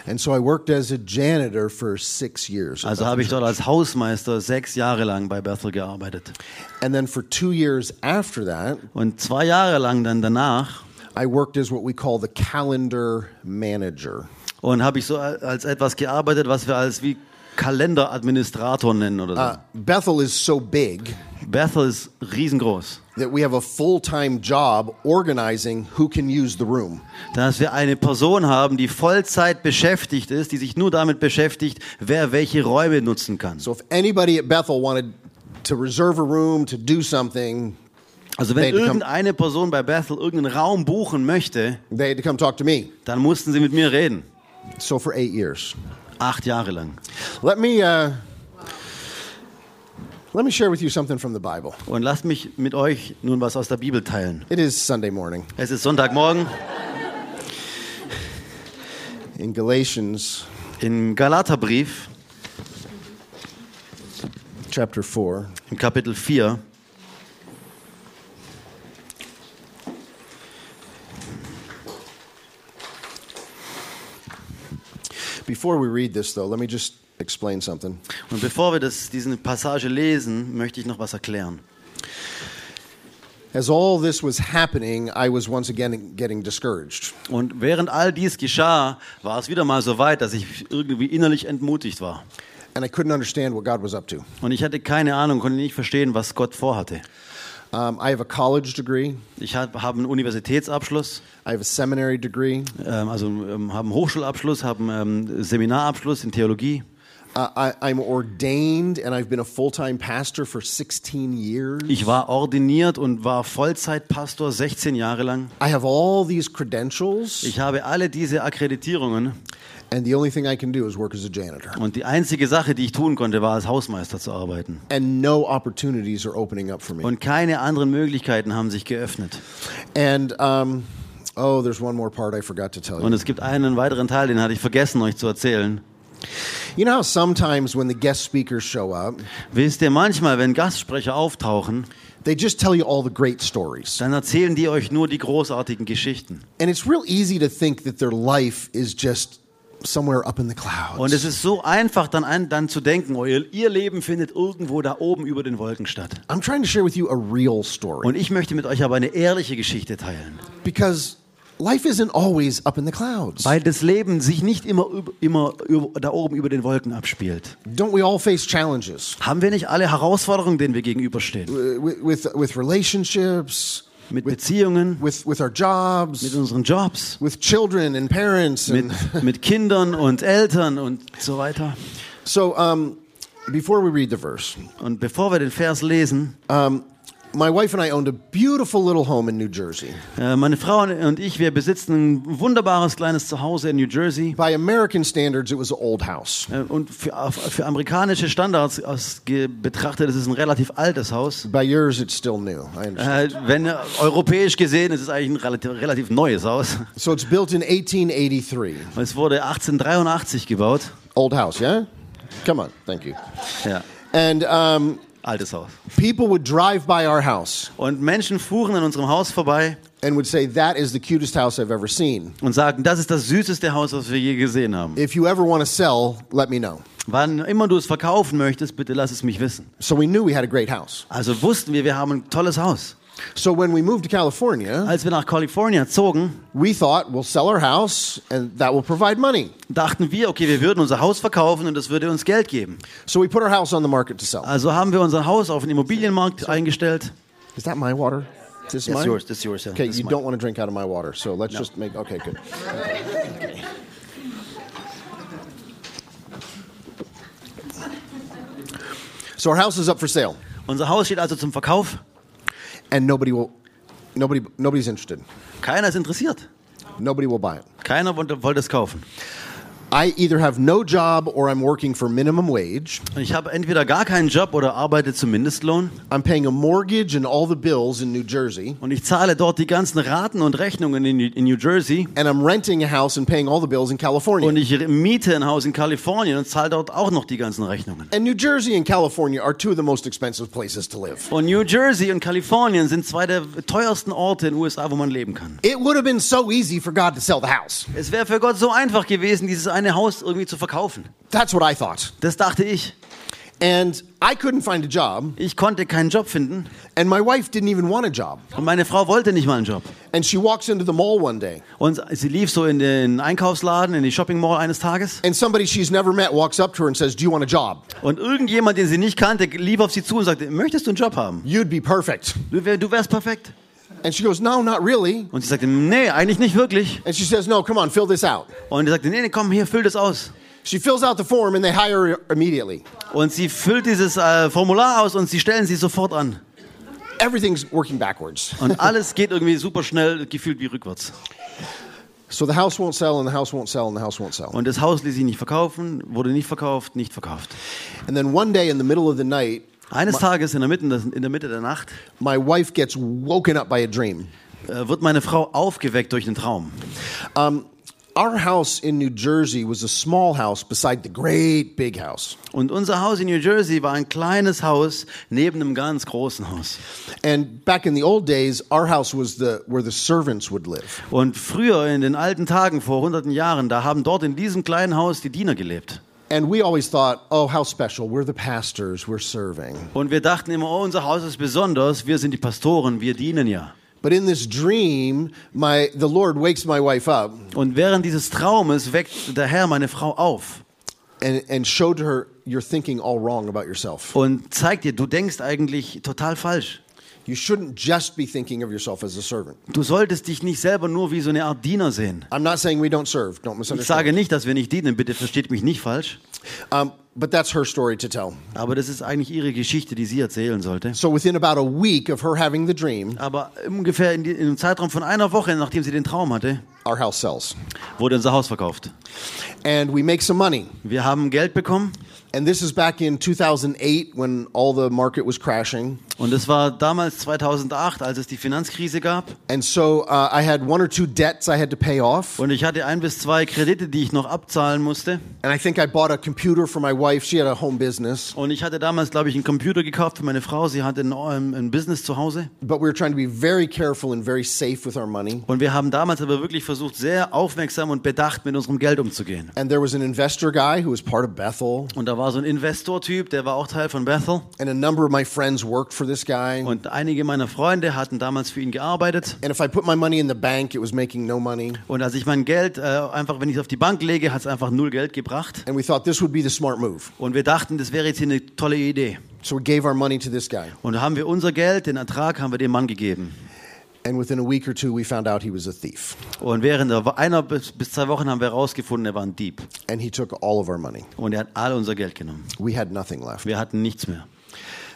And so I worked as a janitor for six years. Also habe ich dort als Hausmeister sechs Jahre lang bei Bethel gearbeitet. And then for two years after that, Und zwei Jahre lang dann danach I worked as what we call the calendar manager. Und habe ich so als etwas gearbeitet, was wir als wie Kalenderadministrator nennen oder so. Uh, Bethel is so big Bethel ist riesengroß. that we have a full-time job organizing who can use the room. Dass wir eine Person haben, die Vollzeit beschäftigt ist, die sich nur damit beschäftigt, wer welche Räume nutzen kann. So if anybody at Bethel wanted to reserve a room to do something, Also wenn irgendeine Person bei Bethel irgendeinen Raum buchen möchte, they had to come talk to me. dann mussten sie mit mir reden. So for eight years. Acht Jahre lang. Let me uh, let me share with you something from the Bible. Und lasst mich mit euch nun was aus der Bibel teilen. It is Sunday morning Es ist Sonntagmorgen in Galatians im Galaterbrief, chapter four. im Kapitel 4. Before we read this, though, let me just explain something. Und bevor wir das, diese Passage lesen, möchte ich noch was erklären. As all this was happening, I was once again getting discouraged. Und während all dies geschah, war es wieder mal so weit, dass ich irgendwie innerlich entmutigt war. And I couldn't understand what God was up to. Und ich hatte keine Ahnung, konnte nicht verstehen, was Gott vorhatte. Um, I have a college degree, Ich habe hab einen Universitätsabschluss, I have a seminary degree, ähm, also ähm, habe einen Hochschulabschluss, habe einen ähm, Seminarabschluss in Theologie. uh, I, I'm ordained, and I've been a full time pastor for 16 years. Ich war ordiniert und war Vollzeitpastor 16 Jahre lang. I have all these credentials, Ich habe alle diese Akkreditierungen and the only thing I can do is work as a janitor. und die einzige Sache, die ich tun konnte, war als Hausmeister zu arbeiten. And no opportunities are opening up for me. Und keine anderen Möglichkeiten haben sich geöffnet. And um, oh, there's one more part I forgot to tell Und you. es gibt einen weiteren Teil, den hatte ich vergessen, euch zu erzählen. You know how sometimes when the guest speakers show up, Wisst ihr, manchmal, wenn Gastsprecher auftauchen, they just tell you all the great stories. dann erzählen die euch nur die großartigen Geschichten. And it's real easy to think that their life is just somewhere up in the clouds. Und es ist so einfach, dann, an, dann zu denken, oh, ihr, ihr Leben findet irgendwo da oben über den Wolken statt. I'm trying to share with you a real story Und ich möchte mit euch aber eine ehrliche Geschichte teilen. because life isn't always up in the clouds. Weil das Leben sich nicht immer, immer da oben über den Wolken abspielt. Don't we all face challenges Haben wir nicht alle Herausforderungen, denen wir gegenüberstehen? With, with relationships, Mit Beziehungen, with, with our jobs, mit unseren Jobs, with children and parents? mit, And mit Kindern und Eltern und so weiter. so, um, before we read the verse, Und bevor wir den Vers lesen, my wife and I owned a beautiful little home in New Jersey. äh, meine Frau und ich, wir besitzen ein wunderbares kleines Zuhause in New Jersey. By American standards, it was an old house. Äh, Und für, für amerikanische Standards betrachtet, ist es ein relativ altes Haus. By yours, it's still new. I understand. Äh, wenn äh, europäisch gesehen, ist es eigentlich ein relativ, relativ neues Haus. So it's built in 1883. Es wurde 1883 gebaut. Old house, yeah? Come on, thank you. Ja, And um, altes Haus. people would drive by our house Und Menschen fuhren an unserem Haus vorbei and would say, That is the cutest house I've ever seen. und sagten, das ist das süßeste Haus, was wir je gesehen haben. If you ever want to sell, let me know. Wann immer du es verkaufen möchtest, bitte lass es mich wissen. So we knew we had a great house. Also wussten wir, wir haben ein tolles Haus. So when we moved to California, Als wir nach Kalifornien zogen, we thought we'll sell our house and that will provide money. dachten wir, okay, wir würden unser Haus verkaufen und das würde uns Geld geben. So we put our house on the market to sell. Also haben wir unser Haus auf den Immobilienmarkt eingestellt. Is that my water? Is this That's mine? yours, that's yours, yeah. Okay, That's you mine. don't want to drink out of my water, so let's just make. Okay, good. So our house is up for sale, Unser Haus steht also zum Verkauf. And nobody will, nobody, nobody's interested. Keiner ist interessiert. Nobody will buy it. Keiner wollte, es kaufen. I either have no job or I'm working for minimum wage. Ich habe entweder gar keinen Job oder arbeite zum Mindestlohn I'm paying a mortgage and all the bills in New Jersey, und ich zahle dort die ganzen Raten und Rechnungen in, in New Jersey and I'm renting a house and paying all the bills in California. und ich miete ein Haus in Kalifornien und zahle dort auch noch die ganzen Rechnungen. And New Jersey and California are two of the most expensive places to live. Und New Jersey und Kalifornien sind zwei der teuersten Orte in den USA, wo man leben kann. It would have been so easy for God to sell the house. Es wäre für Gott so einfach gewesen, dieses eine Haus irgendwie zu verkaufen. That's what I thought. Das dachte ich. And I couldn't find a job, Ich konnte keinen Job finden and my wife didn't even want a job. und meine Frau wollte nicht mal einen Job. And she walks into the mall one day, Und sie lief so in den Einkaufsladen, in die Shopping Mall eines Tages and somebody she's never met walks up to her and says, Do you want a job? und irgendjemand, den sie nicht kannte, lief auf sie zu und sagte, möchtest du einen Job haben? You'd be perfect. Du, wär, du wärst perfekt. And she goes, No, not really. Und sie sagte, nee, eigentlich nicht wirklich. And she says, No, come on, fill this out. Und er sagte, nee, nee, komm, hier, füll das aus. She fills out the form and they hire her immediately. Und sie füllt dieses äh, Formular aus und sie stellen sie sofort an. Everything's working backwards. Und alles geht irgendwie super schnell, gefühlt wie rückwärts. So the house won't sell, and the house won't sell, and the house won't sell. Und das Haus ließ sich nicht verkaufen, wurde nicht verkauft, nicht verkauft. And then one day in the middle of the night, Eines Tages in der Mitte, in der, Mitte der Nacht my wife gets woken up by a dream. äh, wird meine Frau aufgeweckt durch einen Traum. Um, our house in New Jersey was a small house beside the great big house. Und unser Haus in New Jersey war ein kleines Haus neben einem ganz großen Haus. And back in the old days, our house was the where the servants would live. Und früher, in den alten Tagen, vor hunderten Jahren, da haben dort in diesem kleinen Haus die Diener gelebt. And we always thought, oh, how special. We're the pastors, we're serving. Und wir dachten immer, oh, unser Haus ist besonders, wir sind die Pastoren, wir dienen ja. But in this dream, my the Lord wakes my wife up Und während dieses Traumes weckt der Herr meine Frau auf and, and showed her you're thinking all wrong about yourself. und zeigt dir, du denkst eigentlich total falsch. You shouldn't just be thinking of yourself as a servant. Du solltest dich nicht selber nur wie so eine Art Diener sehen. I'm not saying we don't serve. Don't Ich sage misunderstand. nicht, dass wir nicht dienen, bitte versteht mich nicht falsch. Um, but that's her story to tell. Aber das ist eigentlich ihre Geschichte, die sie erzählen sollte. So within about a week of her having the dream, Aber ungefähr in, die, in einem Zeitraum von einer Woche, nachdem sie den Traum hatte, our house sells. wurde unser Haus verkauft. And we make some money. Wir haben Geld bekommen And this is back in 2008 when all the market was crashing. und es war damals 2008, als es die Finanzkrise gab. And so uh, I had one or two debts I had to pay off. Und ich hatte ein bis zwei Kredite, die ich noch abzahlen musste. And I think I bought a computer for my wife. She had a home business. Und ich hatte damals, glaube ich, einen Computer gekauft für meine Frau. Sie hatte ein, ähm, ein Business zu Hause. But we were trying to be very careful and very safe with our money. Und wir haben damals aber wirklich versucht, sehr aufmerksam und bedacht mit unserem Geld umzugehen. And there was an investor guy who was part of Bethel. Und da war war so ein Investortyp, der war auch Teil von Bethel. And a number of my friends worked for this guy. Und einige meiner Freunde hatten damals für ihn gearbeitet. And if I put my money in the bank, it was making no money. Und als ich mein Geld äh, einfach, wenn ich es auf die Bank lege, hat es einfach null Geld gebracht. And we thought this would be the smart move. Und wir dachten, das wäre jetzt hier eine tolle Idee. So we gave our money to this guy. Und haben wir unser Geld, den Ertrag, haben wir dem Mann gegeben. And within a week or two, we found out he was a thief. Und während einer bis, bis zwei Wochen haben wir herausgefunden, er war ein Dieb. And he took all of our money. Und er hat all unser Geld genommen. We had nothing left. Wir hatten nichts mehr.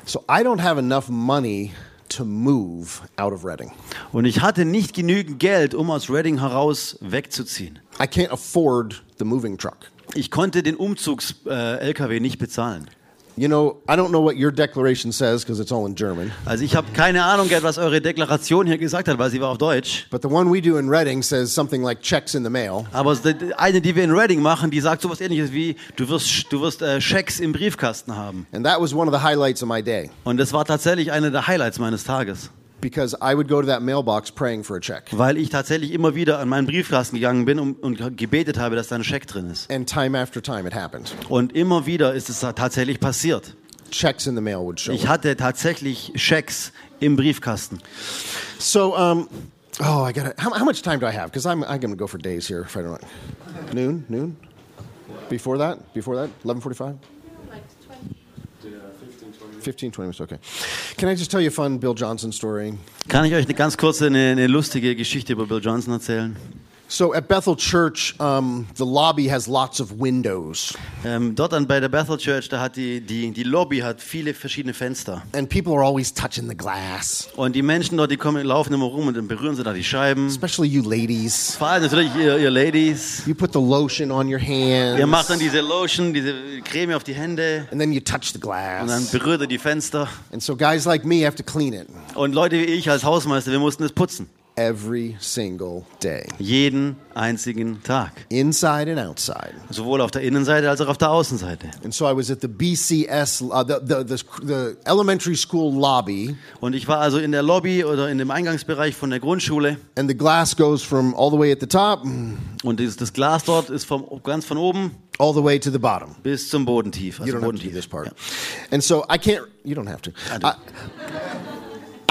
So I don't have enough money to move out of Reading. Und ich hatte nicht genügend Geld, um aus Reading heraus wegzuziehen. I can't afford the moving truck. Ich konnte den Umzugs-LKW nicht bezahlen. You know, I don't know what your declaration says because it's all in German. Also ich habe keine Ahnung, was eure Deklaration hier gesagt hat, weil sie war auf Deutsch. But the one we do in Reading says something like checks in the mail. Aber die- eine, die wir in Reading machen, die sagt sowas ähnliches wie, du wirst, du wirst äh, Schecks im Briefkasten haben. And that was one of the highlights of my day Und das war tatsächlich eine der Highlights meines Tages. Because I would go to that mailbox praying for a check. Weil ich tatsächlich immer wieder an meinen Briefkasten gegangen bin und, und gebetet habe, dass da ein Scheck drin ist. And time after time it happened. Und immer wieder ist es tatsächlich passiert. Checks in the mail would show. Ich hatte tatsächlich Schecks im Briefkasten. So, um, oh, I got How, how much time do I have? Because I'm, I'm going to go for days here if I don't. Noon? Noon? Before that? Before that? 11:45? Like 20. 15, 20 minutes. Okay. Can I just tell you a fun Bill Johnson story? Kann ich euch eine ganz kurze, eine, eine lustige Geschichte über Bill Johnson erzählen? So at Bethel Church, um, the lobby has lots of windows, Ähm, dort an, bei der Bethel Church, da hat die, die, die Lobby hat viele verschiedene Fenster. and people are always touching the glass, Und die Menschen dort, die kommen, laufen immer rum und dann berühren sie da die Scheiben. especially you ladies. Vor allem natürlich ihr, ihr Ladies. You put the lotion on your hands, Ihr macht dann diese Lotion, diese Creme auf die Hände and then you touch the und dann glass. berührt ihr die Fenster. And so guys like me have to clean it Und Leute wie ich als Hausmeister, wir mussten es putzen. Every single day, Jeden einzigen Tag. inside and outside. Sowohl auf der Innenseite als auch auf der Außenseite. And so I was at the BCS, uh, the, the, the, the elementary school lobby, Und ich war also in der Lobby oder in dem Eingangsbereich von der Grundschule. and the glass goes from all the way at the top Und dieses, das Glas dort ist vom, ganz von oben all the way to the bottom. bis zum Boden tief. You Also don't have to do bodentief. this part. Ja. And so I can't, you don't have to. I, I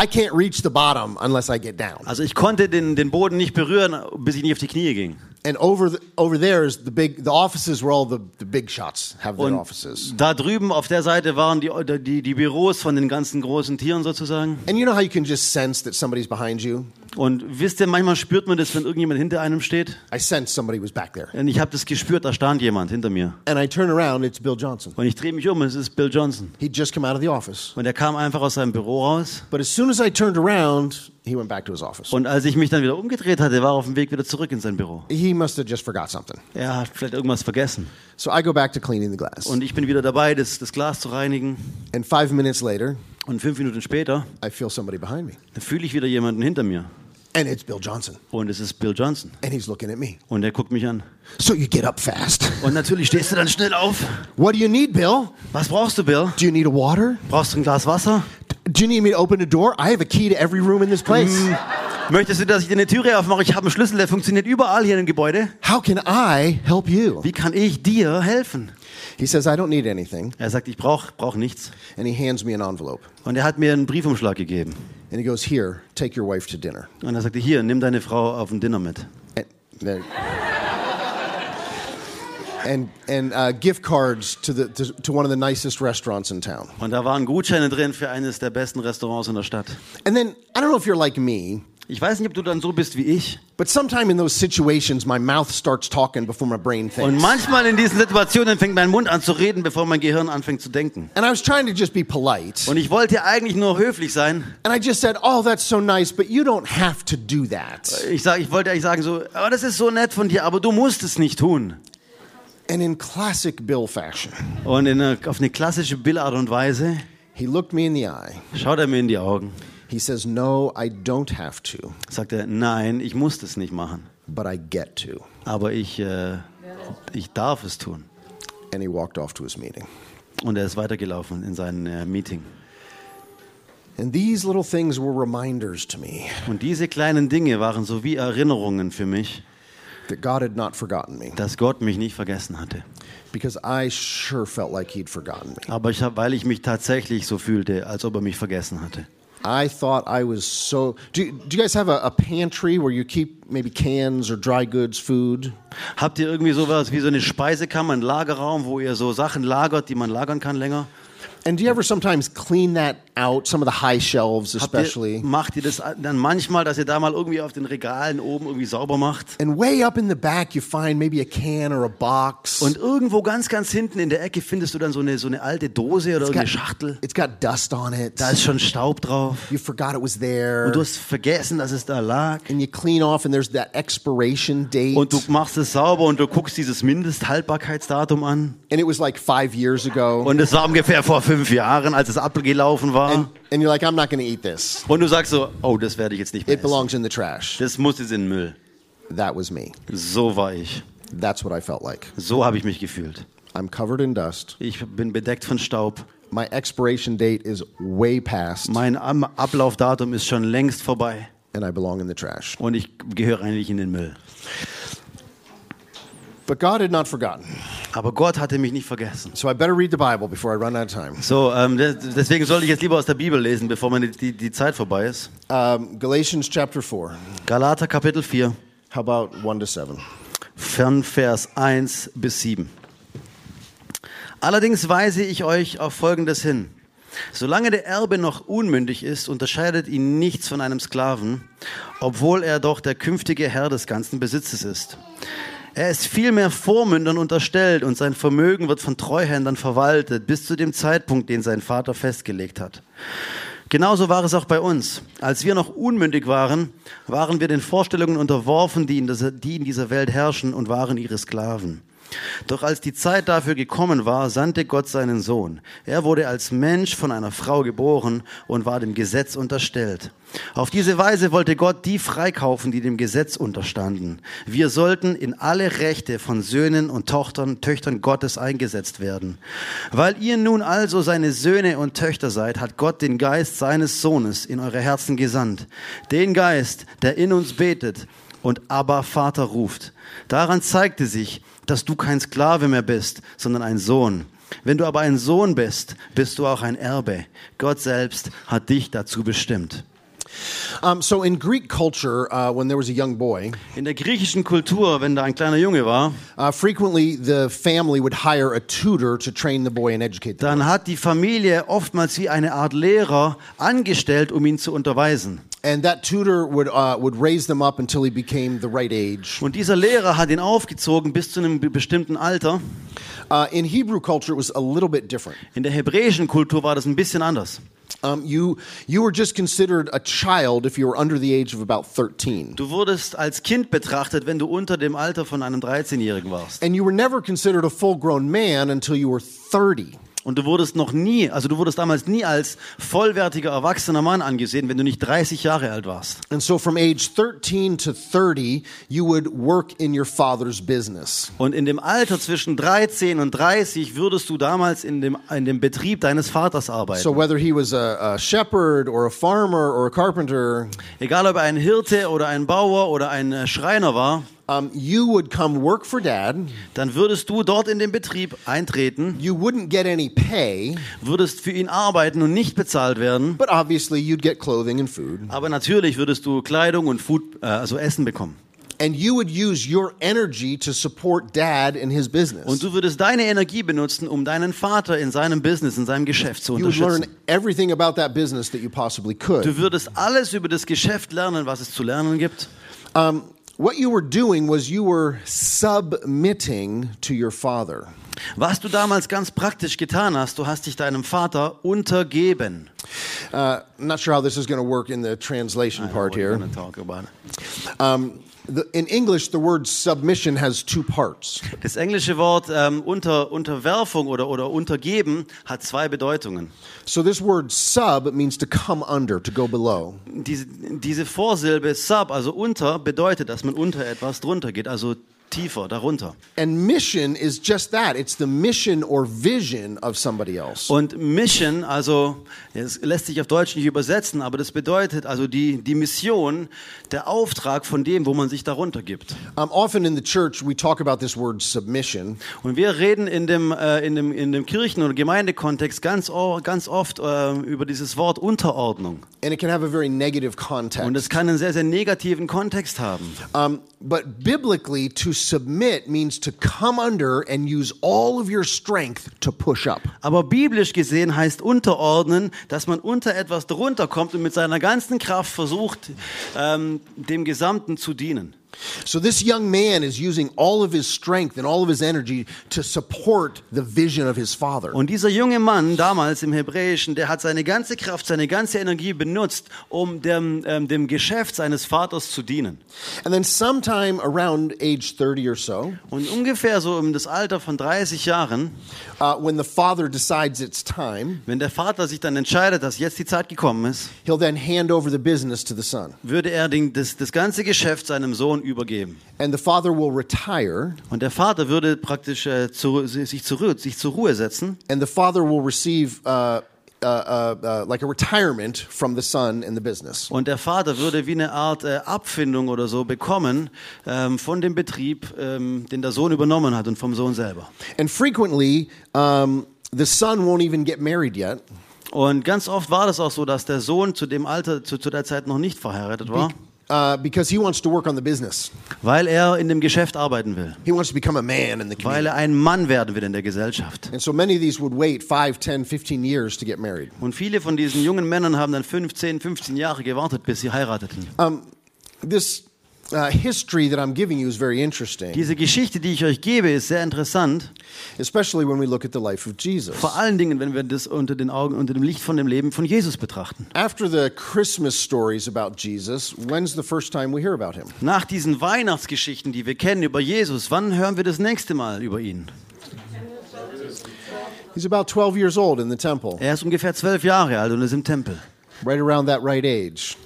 can't reach the bottom unless I get down. Also ich konnte den, den Boden nicht berühren, bis ich nicht auf die Knie ging. And over, the, over there is the big, the offices where all the, the big shots have their Und offices. da drüben auf der Seite waren die, die, die Büros von den ganzen großen Tieren sozusagen. And you know how you can just sense that somebody's behind you? Und wisst ihr, manchmal spürt man das, wenn irgendjemand hinter einem steht. I sensed somebody was back there. Und ich habe das gespürt, da stand jemand hinter mir. And I turn around, it's Bill Johnson. Und ich drehe mich um, es ist Bill Johnson. He'd just come out of the office. Und er kam einfach aus seinem Büro raus. But as soon as I turned around, he went back to his office. Und als ich mich dann wieder umgedreht hatte, war er auf dem Weg wieder zurück in sein Büro. He must have just forgot something. Er hat vielleicht irgendwas vergessen. So I go back to cleaning the glass. Und ich bin wieder dabei, das, das Glas zu reinigen. And five minutes later, Und fünf Minuten später, I feel somebody behind me. da fühle ich wieder jemanden hinter mir. And it's Bill Johnson. Und es ist Bill Johnson. And he's looking at me. Und er guckt mich an. So you get up fast. Und natürlich stehst du dann schnell auf. What do you need, Bill? Was brauchst du, Bill? Do you need a water? Brauchst du ein Glas Wasser? Do you need me to open a door? I have a key to every room in this place. Möchtest du, dass ich dir eine Türe aufmache? Ich habe einen Schlüssel, der funktioniert überall hier im Gebäude. How can I help you? Wie kann ich dir helfen? He says, I don't need anything. Er sagt, ich brauche brauch nichts. And he hands me an envelope. Und er hat mir einen Briefumschlag gegeben. And he goes, Here, take your wife to dinner. Und er sagte, hier, nimm deine Frau auf ein Dinner mit. And, there- and, and uh, gift cards to, the, to, to one of the nicest restaurants in town. Und da waren Gutscheine drin für eines der besten Restaurants in der Stadt. And then, I don't know if you're like me, Ich weiß nicht, ob du dann so bist wie ich. but sometime in those situations, my mouth starts talking before my brain Und thinks. manchmal in diesen Situationen fängt mein Mund an zu reden, bevor mein Gehirn anfängt zu denken. And I was trying to just be polite. Und ich wollte eigentlich nur höflich sein. And I just said, Oh, that's so nice, but you don't have to do that. Ich, sag, ich wollte eigentlich sagen so, aber das ist so nett von dir, aber du musst es nicht tun. And in classic Bill fashion, Und in einer, auf eine klassische Bill-Art und Weise he looked me in the eye. schaut er mir in die Augen. He says, No, I don't have to, Sagt er, nein, ich muss das nicht machen. but I get to. Aber ich, äh, ich darf es tun. And he walked off to his meeting. Und er ist weitergelaufen in sein äh, Meeting. And these little things were reminders to me Und diese kleinen Dinge waren so wie Erinnerungen für mich, that God had not forgotten me dass Gott mich nicht vergessen hatte. because I sure felt like He'd forgotten me. Aber ich hab, weil ich mich tatsächlich so fühlte, als ob er mich vergessen hatte. I thought I was so. Do, do you guys have a, a pantry where you keep maybe cans or dry goods, food? Habt ihr irgendwie sowas wie so eine Speisekammer, einen Lagerraum, wo ihr so Sachen lagert, die man lagern kann länger? And do you ever sometimes clean that out? Some of the high shelves, Habt ihr, especially. macht ihr das dann manchmal, dass ihr da mal irgendwie auf den Regalen oben irgendwie sauber macht? And way up in the back, you find maybe a can or a box. Und irgendwo ganz, ganz hinten in der Ecke findest du dann so eine, so eine alte Dose oder irgendeine Schachtel. it's got dust on it. Da ist schon Staub drauf. You forgot it was there. Und du hast vergessen, dass es da lag. and you clean off, and there's that expiration date. Und du machst es sauber und du guckst dieses Mindesthaltbarkeitsdatum an. And it was like five years ago. Und es war ungefähr vor fünf Jahren, als es abgelaufen war. and, and you're like, I'm not eat this. Und du sagst so, oh, das werde ich jetzt nicht mehr It essen. belongs in the trash. Das muss jetzt in den Müll. That was me. So war ich. That's what I felt like. So habe ich mich gefühlt. I'm covered in dust. Ich bin bedeckt von Staub. My expiration date is way past, Mein Ablaufdatum ist schon längst vorbei. and I belong in the trash. Und ich gehöre eigentlich in den Müll. But God had not forgotten. Aber Gott hatte mich nicht vergessen. So I better read the Bible before I run out of time. So, ähm, des- deswegen sollte ich jetzt lieber aus der Bibel lesen, bevor meine, die, die Zeit vorbei ist. Um, Galatians chapter 4. Galater Kapitel 4, How about 1 to 7? von Vers 1 bis 7. Allerdings weise ich euch auf Folgendes hin. Solange der Erbe noch unmündig ist, unterscheidet ihn nichts von einem Sklaven, obwohl er doch der künftige Herr des ganzen Besitzes ist. Er ist vielmehr Vormündern unterstellt und sein Vermögen wird von Treuhändern verwaltet bis zu dem Zeitpunkt, den sein Vater festgelegt hat. Genauso war es auch bei uns. Als wir noch unmündig waren, waren wir den Vorstellungen unterworfen, die in, dieser, Welt herrschen und waren ihre Sklaven. Doch als die Zeit dafür gekommen war, sandte Gott seinen Sohn. Er wurde als Mensch von einer Frau geboren und war dem Gesetz unterstellt. Auf diese Weise wollte Gott die freikaufen, die dem Gesetz unterstanden. Wir sollten in alle Rechte von Söhnen und Tochtern, Töchtern Gottes eingesetzt werden. Weil ihr nun also seine Söhne und Töchter seid, hat Gott den Geist seines Sohnes in eure Herzen gesandt. Den Geist, der in uns betet und Abba Vater ruft. Daran zeigte sich, dass du kein Sklave mehr bist, sondern ein Sohn. Wenn du aber ein Sohn bist, bist du auch ein Erbe. Gott selbst hat dich dazu bestimmt. Um, so in Greek culture, uh, when there was a young boy, In der griechischen Kultur, wenn da ein kleiner Junge war, uh, frequently the family would hire a tutor to train the boy and educate dann hat die Familie oftmals wie eine Art Lehrer angestellt, um ihn zu unterweisen. And that tutor would, uh, would raise them up until he became the right age. Und dieser Lehrer hat ihn aufgezogen bis zu einem be- bestimmten Alter. Uh, in Hebrew culture, it was a little bit different. In der hebräischen Kultur war das ein bisschen anders. Um, you, you were just considered a child if you were under the age of about 13. Du wurdest als Kind betrachtet, wenn du unter dem Alter von einem 13-Jährigen warst. And you were never considered a full grown man until you were 30. Und du wurdest noch nie, also du wurdest damals nie als vollwertiger erwachsener Mann angesehen, wenn du nicht 30 Jahre alt warst. And so from age 13 to 30, you would work in your father's business. Und in dem Alter zwischen 13 und 30 würdest du damals in dem, in dem Betrieb deines Vaters arbeiten. So whether he was a, a shepherd or a farmer or a carpenter, Egal ob er ein Hirte oder ein Bauer oder ein äh, Schreiner war, um, you would come work for dad. dann würdest du dort in den Betrieb eintreten, You wouldn't get any pay, würdest für ihn arbeiten und nicht bezahlt werden. but obviously you'd get clothing and food. Aber natürlich würdest du Kleidung und Food, äh, also Essen bekommen. And you would use your energy to support dad in his business. Und du würdest deine Energie benutzen, um deinen Vater in seinem Business, in seinem Geschäft zu you would learn unterstützen. everything about that business that you possibly could. Du würdest alles über das Geschäft lernen, was es zu lernen gibt. Um, what you were doing was you were submitting to your father. Was du damals ganz praktisch getan hast, du hast dich deinem Vater untergeben. Uh, I'm not sure how this is going to work in the translation part here. gonna talk about it. Um, the, in English, the word submission has two parts. Das englische Wort ähm, unter, Unterwerfung oder, oder untergeben hat zwei Bedeutungen. So this word sub means to come under, to go below. Diese, diese Vorsilbe sub, also unter, bedeutet, dass man unter etwas drunter geht, also tiefer, darunter. And mission is just that it's the mission or vision of somebody else. Und Mission, also es lässt sich auf Deutsch nicht übersetzen, aber das bedeutet also die, die Mission, der Auftrag von dem, wo man sich darunter gibt. Um, often in the church, we talk about this word submission, Und wir reden in dem, äh, in dem, in dem Kirchen- oder Gemeindekontext ganz, ganz oft äh, über dieses Wort Unterordnung. and it can have a very negative Und context. es kann einen sehr, sehr negativen Kontext haben. Um, but biblically, to submit means to come under and use all of your strength to push up. Aber biblisch gesehen heißt unterordnen, dass man unter etwas drunter kommt und mit seiner ganzen Kraft versucht, ähm, dem Gesamten zu dienen. So this young man is using all of his strength and all of his energy to support the vision of his father. Und dieser junge Mann damals im Hebräischen, der hat seine ganze Kraft, seine ganze Energie benutzt, um dem, ähm, dem Geschäft seines Vaters zu dienen. And then sometime around age 30 or so, Und ungefähr so um das Alter von 30 Jahren, uh, when the father decides it's time, wenn der Vater sich dann entscheidet, dass jetzt die Zeit gekommen ist, he'll then hand over the business to the son. würde er den, das, das ganze Geschäft seinem Sohn übergeben. And the father will retire, Und der Vater würde praktisch äh, zu, sich, zur, sich zur Ruhe setzen and the father will receive uh, uh, uh, uh, like a retirement from the son in the business. und der Vater würde wie eine Art äh, Abfindung oder so bekommen ähm, von dem Betrieb, ähm, den der Sohn übernommen hat und vom Sohn selber. And frequently, um, the son won't even get married yet Und ganz oft war das auch so, dass der Sohn zu dem Alter, zu, zu der Zeit noch nicht verheiratet war, uh, because he wants to work on the business. weil er in dem Geschäft arbeiten will, He wants to become a man in the weil community. er ein Mann werden will in der Gesellschaft. And so many of these would wait 5, 10, 15 years to get married. Und viele von diesen jungen Männern haben dann 15, 15 Jahre gewartet, bis sie heirateten. Um, this uh, history that I'm giving you is very interesting, Diese Geschichte, die ich euch gebe, ist sehr interessant. especially when we look at the life of Jesus. Vor allen Dingen, wenn wir das unter den Augen, unter dem Licht von dem Leben von Jesus betrachten. After the Christmas stories about Jesus, when's the first time we hear about him? Nach diesen Weihnachtsgeschichten, die wir kennen über Jesus, wann hören wir das nächste Mal über ihn? He's about 12 years old in the temple, Er ist ungefähr zwölf Jahre alt und ist im Tempel. right around that right age.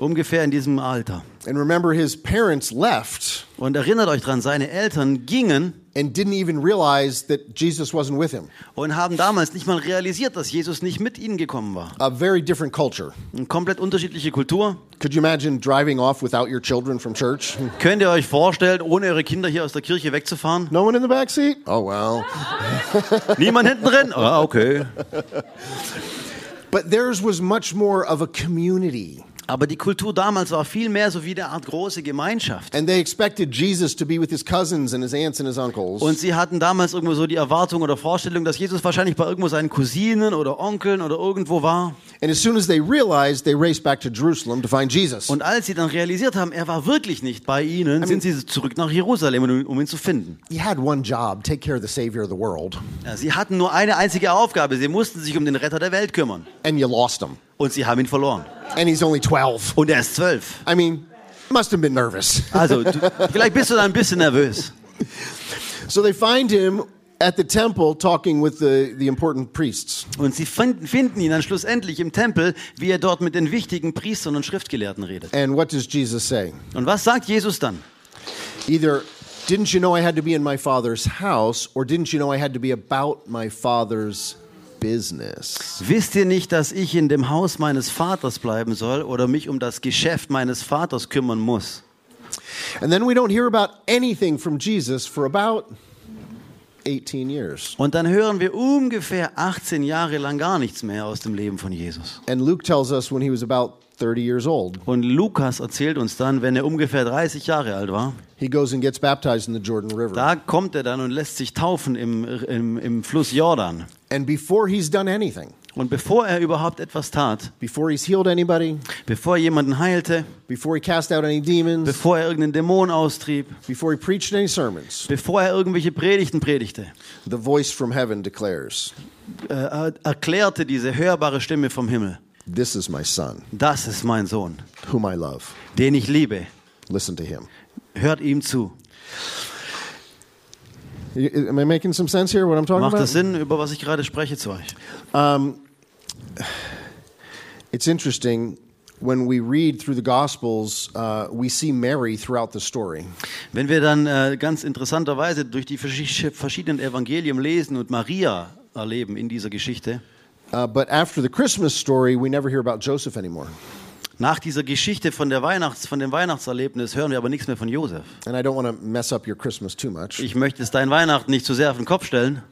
Ungefähr in diesem Alter. And remember, his parents left Und erinnert euch dran, seine Eltern gingen and didn't even realize that Jesus wasn't with him. und haben damals nicht mal realisiert, dass Jesus nicht mit ihnen gekommen war. A very different culture. Eine komplett unterschiedliche Kultur. Could you imagine driving off without your children from church? Könnt ihr euch vorstellen, ohne eure Kinder hier aus der Kirche wegzufahren? No one in the back seat? Oh, well. Niemand hinten drin? Ah, okay. But theirs was much more of a community. Aber die Kultur damals war viel mehr so wie eine Art große Gemeinschaft. And they expected Jesus to be with his cousins and his aunts and his uncles. Und sie hatten damals irgendwo so die Erwartung oder Vorstellung, dass Jesus wahrscheinlich bei irgendwo seinen Cousinen oder Onkeln oder irgendwo war. And as soon as they realized, they raced back to Jerusalem to find Jesus. Und als sie dann realisiert haben, er war wirklich nicht bei ihnen, sind sie zurück nach Jerusalem, um um ihn zu finden. He had one job take care of the Savior of the world, Ja, sie hatten nur eine einzige Aufgabe. Sie mussten sich um den Retter der Welt kümmern. and you lost him. Und sie haben ihn verloren. And he's only 12. Und er ist zwölf. I mean, must have been nervous. Also, du, vielleicht bist du da ein bisschen nervös. so they find him at the temple talking with the, the important priests. Und sie finden, finden ihn dann schlussendlich im Tempel, wie er dort mit den wichtigen Priestern und Schriftgelehrten redet. And what does Jesus say? Und was sagt Jesus dann? Either, didn't you know I had to be in my Father's house, or didn't you know I had to be about my Father's business? Wisst ihr nicht, dass ich in dem Haus meines Vaters bleiben soll oder mich um das Geschäft meines Vaters kümmern muss? And then we don't hear about anything from Jesus for about 18 years. Und dann hören wir ungefähr 18 Jahre lang gar nichts mehr aus dem Leben von Jesus. And Luke tells us when he was about 30 years old, Und Lukas erzählt uns dann, wenn er ungefähr 30 Jahre alt war, he goes and gets baptized in the Jordan River. da kommt er dann und lässt sich taufen im, im, im Fluss Jordan. And before he's done anything, Und bevor er überhaupt etwas tat, before he's healed anybody, bevor er jemanden heilte, before he cast out any demons, bevor er irgendeinen Dämon austrieb, before he preached any sermons, bevor er irgendwelche Predigten predigte, the voice from heaven declares, äh, er erklärte diese hörbare Stimme vom Himmel, This is my son, das ist mein Sohn, whom I love. den ich liebe. Listen to him. Hört ihm zu. Am I making some sense here, what I'm talking Macht about? das Sinn, über was ich gerade spreche zu euch? It's interesting. when we read through the Gospels, uh, we see Mary throughout the story. Wenn wir dann äh, ganz interessanterweise durch die verschi- verschiedenen Evangelien lesen und Maria erleben in dieser Geschichte, Uh, but after the Christmas story, we never hear about Joseph anymore. Nach dieser Geschichte von, der Weihnachts-, von dem Weihnachtserlebnis hören wir aber nichts mehr von Josef. And I don't want to mess up your Christmas too much. Ich möchte es dein Weihnachten nicht zu sehr auf den Kopf stellen,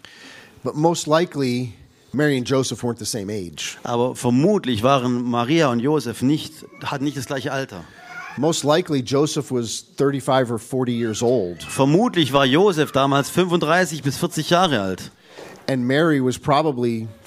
But most likely, Mary and Joseph weren't the same age. aber vermutlich waren Maria und Josef nicht, hatten nicht das gleiche Alter. Most likely, Joseph was 35 or 40 years old, Vermutlich war Josef damals 35 bis 40 Jahre alt and Mary was probably 14 or 15 or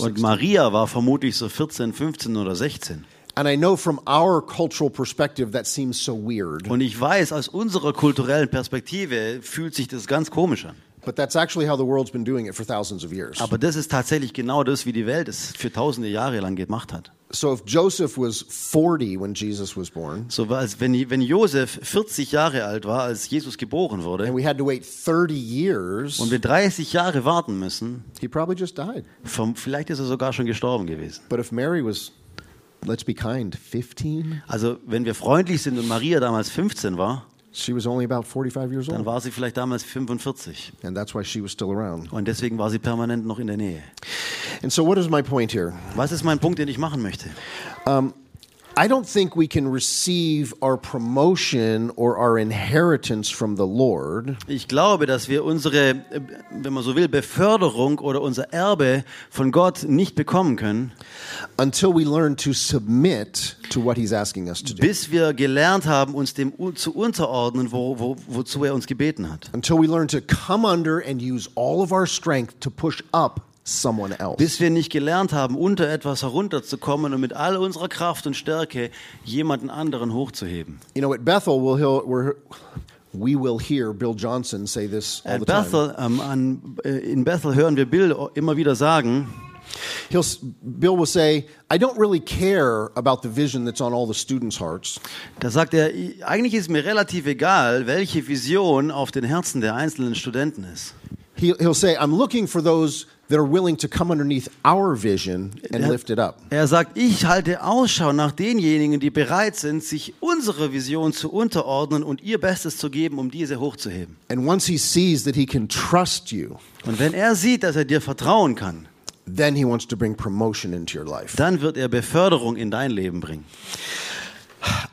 und 16. Maria war vermutlich so 14, 15 oder 16. And I know from our cultural perspective that seems so weird, Und ich weiß, aus unserer kulturellen Perspektive fühlt sich das ganz komisch an. But that's actually how the world's been doing it for thousands of years. Aber das ist tatsächlich genau das, wie die Welt es für tausende Jahre lang gemacht hat. So if Joseph was 40 when Jesus was born, So es, wenn, wenn Josef 40 Jahre alt war, als Jesus geboren wurde, and we had to wait 30 years, und wir 30 Jahre warten müssen, he probably just died. vom, vielleicht ist er sogar schon gestorben gewesen. But if Mary was, let's be kind, 15, Also wenn wir freundlich sind und Maria damals 15 war, she was only about 45 years dann old. war sie vielleicht damals 45. And that's why she was still around. Und deswegen war sie permanent noch in der Nähe. And so, what is my point here? Was ist mein Punkt, den ich machen möchte? I don't think we can receive our promotion or our inheritance from the Lord Ich glaube, dass wir unsere, äh, wenn man so will, Beförderung oder unser Erbe von Gott nicht bekommen können, until we learn to submit to what He's asking us to do. bis wir gelernt haben, uns dem zu unterordnen, wo, wo, wozu er uns gebeten hat. Until we learn to come under and use all of our strength to push up someone else. Bis wir nicht gelernt haben, unter etwas herunterzukommen und mit all unserer Kraft und Stärke jemanden anderen hochzuheben. You know, at Bethel, we'll hear, we're, we will hear Bill Johnson say this all At the time. Bethel, ähm, an, äh, in Bethel hören wir Bill immer wieder sagen, He'll, Bill will say, I don't really care about the vision that's on all the students' hearts. da sagt er, "I- eigentlich ist mir relativ egal, welche Vision auf den Herzen der einzelnen Studenten ist. He, he'll say, I'm looking for those that are willing to come underneath our vision and Ja. lift it up. Er sagt, ich halte Ausschau nach denjenigen, die bereit sind, sich unserer Vision zu unterordnen und ihr Bestes zu geben, um diese hochzuheben. And once he sees that he can trust you, Und wenn er sieht, dass er dir vertrauen kann, then he wants to bring promotion into your life. dann wird er Beförderung in dein Leben bringen.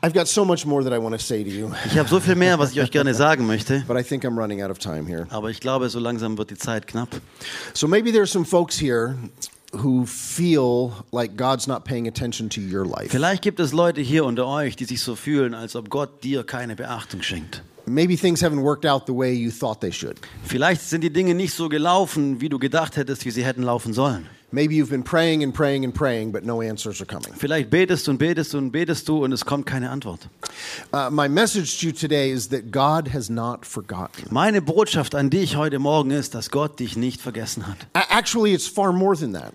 I've got so much more that I want to say to you, Ich habe so viel mehr, was ich euch gerne sagen möchte, but I think I'm running out of time here. aber ich glaube, so langsam wird die Zeit knapp. So maybe there's some folks here who feel like God's not paying attention to your life. Vielleicht gibt es Leute hier unter euch, die sich so fühlen, als ob Gott dir keine Beachtung schenkt. Maybe things haven't worked out the way you thought they should. Vielleicht sind die Dinge nicht so gelaufen, wie du gedacht hättest, wie sie hätten laufen sollen. Maybe you've been praying and praying and praying, but no answers are coming. Vielleicht betest und betest und betest du und es kommt keine Antwort. Uh, my message to you today is that God has not forgotten. Meine Botschaft an dich heute Morgen ist, dass Gott dich nicht vergessen hat. Actually, it's far more than that.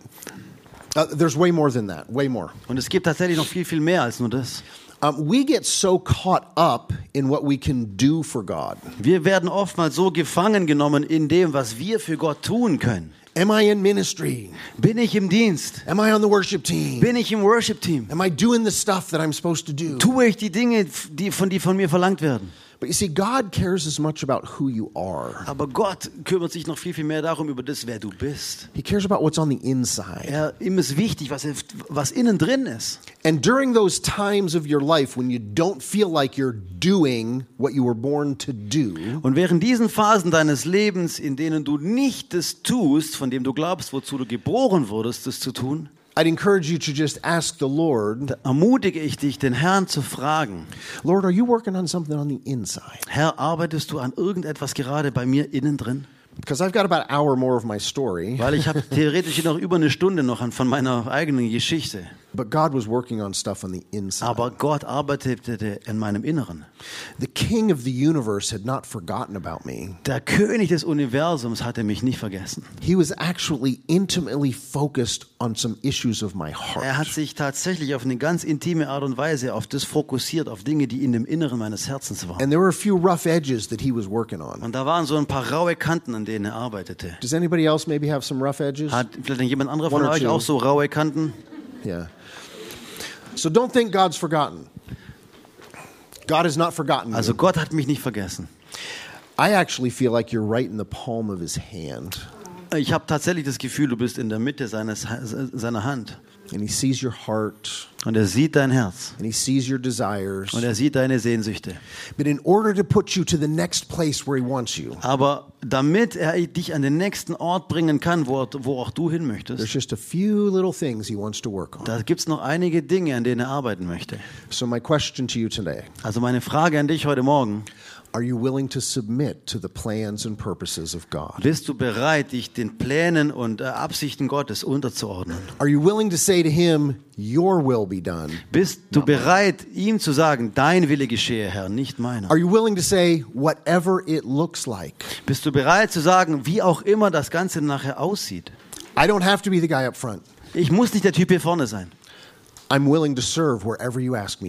Uh, there's way more than that, way more. Und es gibt tatsächlich noch viel, viel mehr als nur das. Um, we get so caught up in what we can do for God. Wir werden oftmals so gefangen genommen in dem, was wir für Gott tun können. Am I in ministry? Bin ich im Dienst? Am I on the worship team? Bin ich im Worship-Team? Am I doing the stuff that I'm supposed to do? Tue ich die Dinge, die von, die von mir verlangt werden? But you see, God cares as much about who you are. Aber Gott kümmert sich noch viel, viel mehr darum, über das, wer du bist. He cares about what's on the inside. Er, ihm ist wichtig, was, was innen drin ist. And during those times of your life when you don't feel like you're doing what you were born to do, Und während diesen Phasen deines Lebens, in denen du nicht das tust, von dem du glaubst, wozu du geboren wurdest, das zu tun, I'd encourage you to just ask the Lord, ermutige ich dich, den Herrn zu fragen, Lord, are you working on something on the inside? Herr, arbeitest du an irgendetwas gerade bei mir innen drin? Because I've got about an hour more of my story, Weil ich habe theoretisch noch über eine Stunde noch an, von meiner eigenen Geschichte. But God was working on stuff on the inside. Aber Gott arbeitete in meinem Inneren. The king of the universe had not forgotten about me. Der König des Universums hatte mich nicht vergessen. He was actually intimately focused on some issues of my Er hat heart. sich tatsächlich auf eine ganz intime Art und Weise auf das fokussiert, auf Dinge, die in dem Inneren meines Herzens waren. And there were a few rough edges that he was working on. Und da waren so ein paar raue Kanten, an denen er arbeitete. Does anybody else maybe have some rough edges? Hat vielleicht jemand anderer von euch two. auch so raue Kanten? Yeah. So don't think God's forgotten. God has not forgotten you. Also Gott hat mich nicht vergessen. I actually feel like you're right in the palm of his hand. Ich habe tatsächlich das Gefühl, du bist in der Mitte seines, seiner Hand. And he sees your heart. Und er sieht dein Herz. And he sees your desires. Und er sieht deine Sehnsüchte. But in order to put you to the next place where he wants you, Aber damit er dich an den nächsten Ort bringen kann, wo, wo auch du hin there's möchtest, just a few little things he wants to work on. da gibt es noch einige Dinge, an denen er arbeiten möchte. So my question to you today, Also meine Frage an dich heute Morgen, are you willing to submit to the plans and purposes of God? bist du bereit, dich den Plänen und äh, Absichten Gottes unterzuordnen? Are you willing to say to him, your will be done? Bist du bereit, ihm zu sagen, dein Wille geschehe, Herr, nicht meiner? Are you willing to say, whatever it looks like? Bist du bereit zu sagen, wie auch immer das Ganze nachher aussieht? I don't have to be the guy up front. Ich muss nicht der Typ hier vorne sein.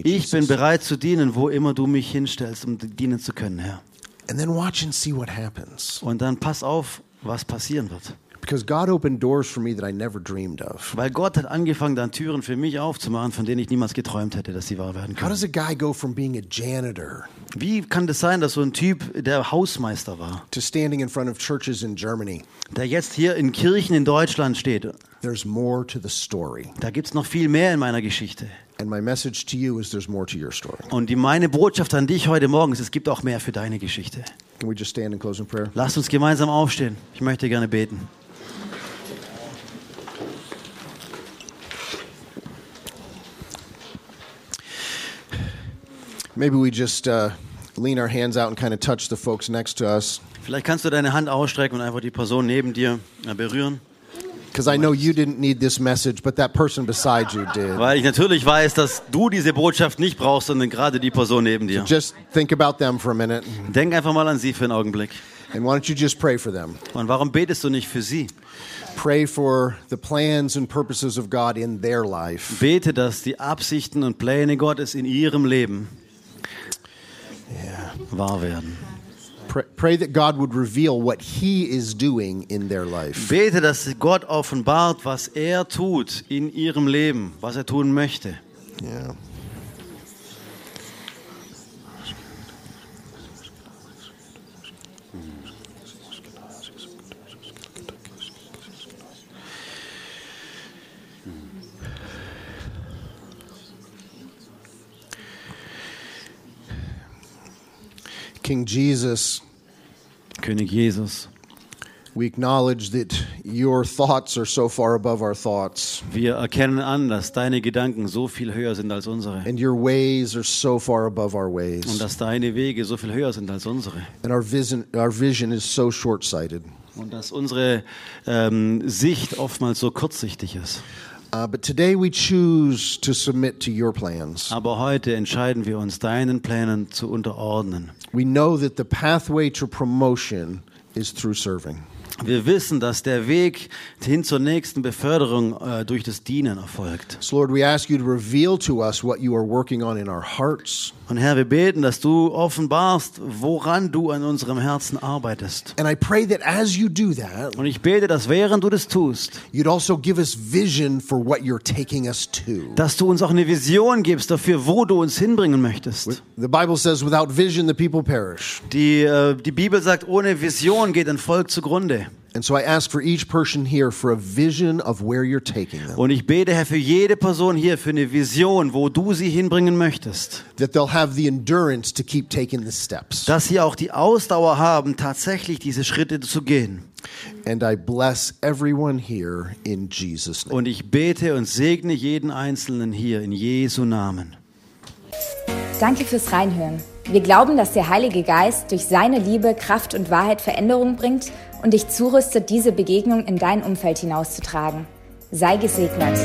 Ich bin bereit zu dienen, wo immer du mich hinstellst, um dienen zu können, Herr. And then watch and see what happens. Und dann pass auf, was passieren wird. Because God opened doors for me that I never dreamed of. Weil Gott hat angefangen, dann Türen für mich aufzumachen, von denen ich niemals geträumt hätte, dass sie wahr werden How können. does a guy go from being a janitor Wie kann das sein, dass so ein Typ, der Hausmeister war, to standing in front of churches in Germany? der jetzt hier in Kirchen in Deutschland steht, There's more to the story. da gibt es noch viel mehr in meiner Geschichte. And my message to you is there's more to your story. Und die, meine Botschaft an dich heute Morgen ist, es gibt auch mehr für deine Geschichte. Can we just stand and close in prayer? Lasst uns gemeinsam aufstehen. Ich möchte gerne beten. Maybe we just uh, lean our hands out and kind of touch the folks next to us. Vielleicht kannst du deine Hand ausstrecken und einfach die Person neben dir äh, berühren. Because I know you didn't need this message, but that person beside you did. Weil ich natürlich weiß, dass du diese Botschaft nicht brauchst, sondern gerade die Person neben dir. Just think about them for a minute. Denk einfach mal an sie für einen Augenblick. And why don't you just pray for them? Und warum betest du nicht für sie? Pray for the plans and purposes of God in their life. Bete, dass die Absichten und Pläne Gottes in ihrem Leben Yeah. wahr werden. Pray, pray that God would reveal what He is doing in their life. Bete, dass Gott offenbart, was er tut in ihrem Leben, was er tun möchte. Yeah. King Jesus, König Jesus, we acknowledge that your thoughts are so far above our thoughts, wir erkennen an, dass deine Gedanken so viel höher sind als unsere. and your ways are so far above our Und ways. dass deine Wege so viel höher sind als unsere. And our vision, our vision is so short sighted. Und dass unsere ähm, Sicht oftmals so kurzsichtig ist. Uh, but today we choose to submit to your plans. Aber heute entscheiden wir uns, deinen Plänen zu unterordnen. We know that the pathway to promotion is through serving. Wir wissen, dass der Weg hin zur nächsten Beförderung äh, durch das Dienen erfolgt. So, Lord, we ask you to reveal to us what you are working on in our hearts. Und Herr, wir beten, dass du offenbarst, woran du an unserem Herzen arbeitest. And I pray that as you do that, Und ich bete, dass während du das tust, you'd also give us vision for what you're taking us to. dass du uns auch eine Vision gibst dafür, wo du uns hinbringen möchtest. The Bible says, without vision, the people perish. Die, äh, die Bibel sagt, ohne Vision geht ein Volk zugrunde. And so I ask for each person here for a vision of where you're taking them, Und ich bete, Herr, für jede Person hier für eine Vision, wo du sie hinbringen möchtest. that they'll have the endurance to keep taking the steps. Dass sie auch die Ausdauer haben, tatsächlich diese Schritte zu gehen. And I bless everyone here in Jesus' name. Und ich bete und segne jeden Einzelnen hier in Jesu Namen. Danke fürs Reinhören. Wir glauben, dass der Heilige Geist durch seine Liebe, Kraft und Wahrheit Veränderung bringt und dich zurüstet, diese Begegnung in dein Umfeld hinauszutragen. Sei gesegnet.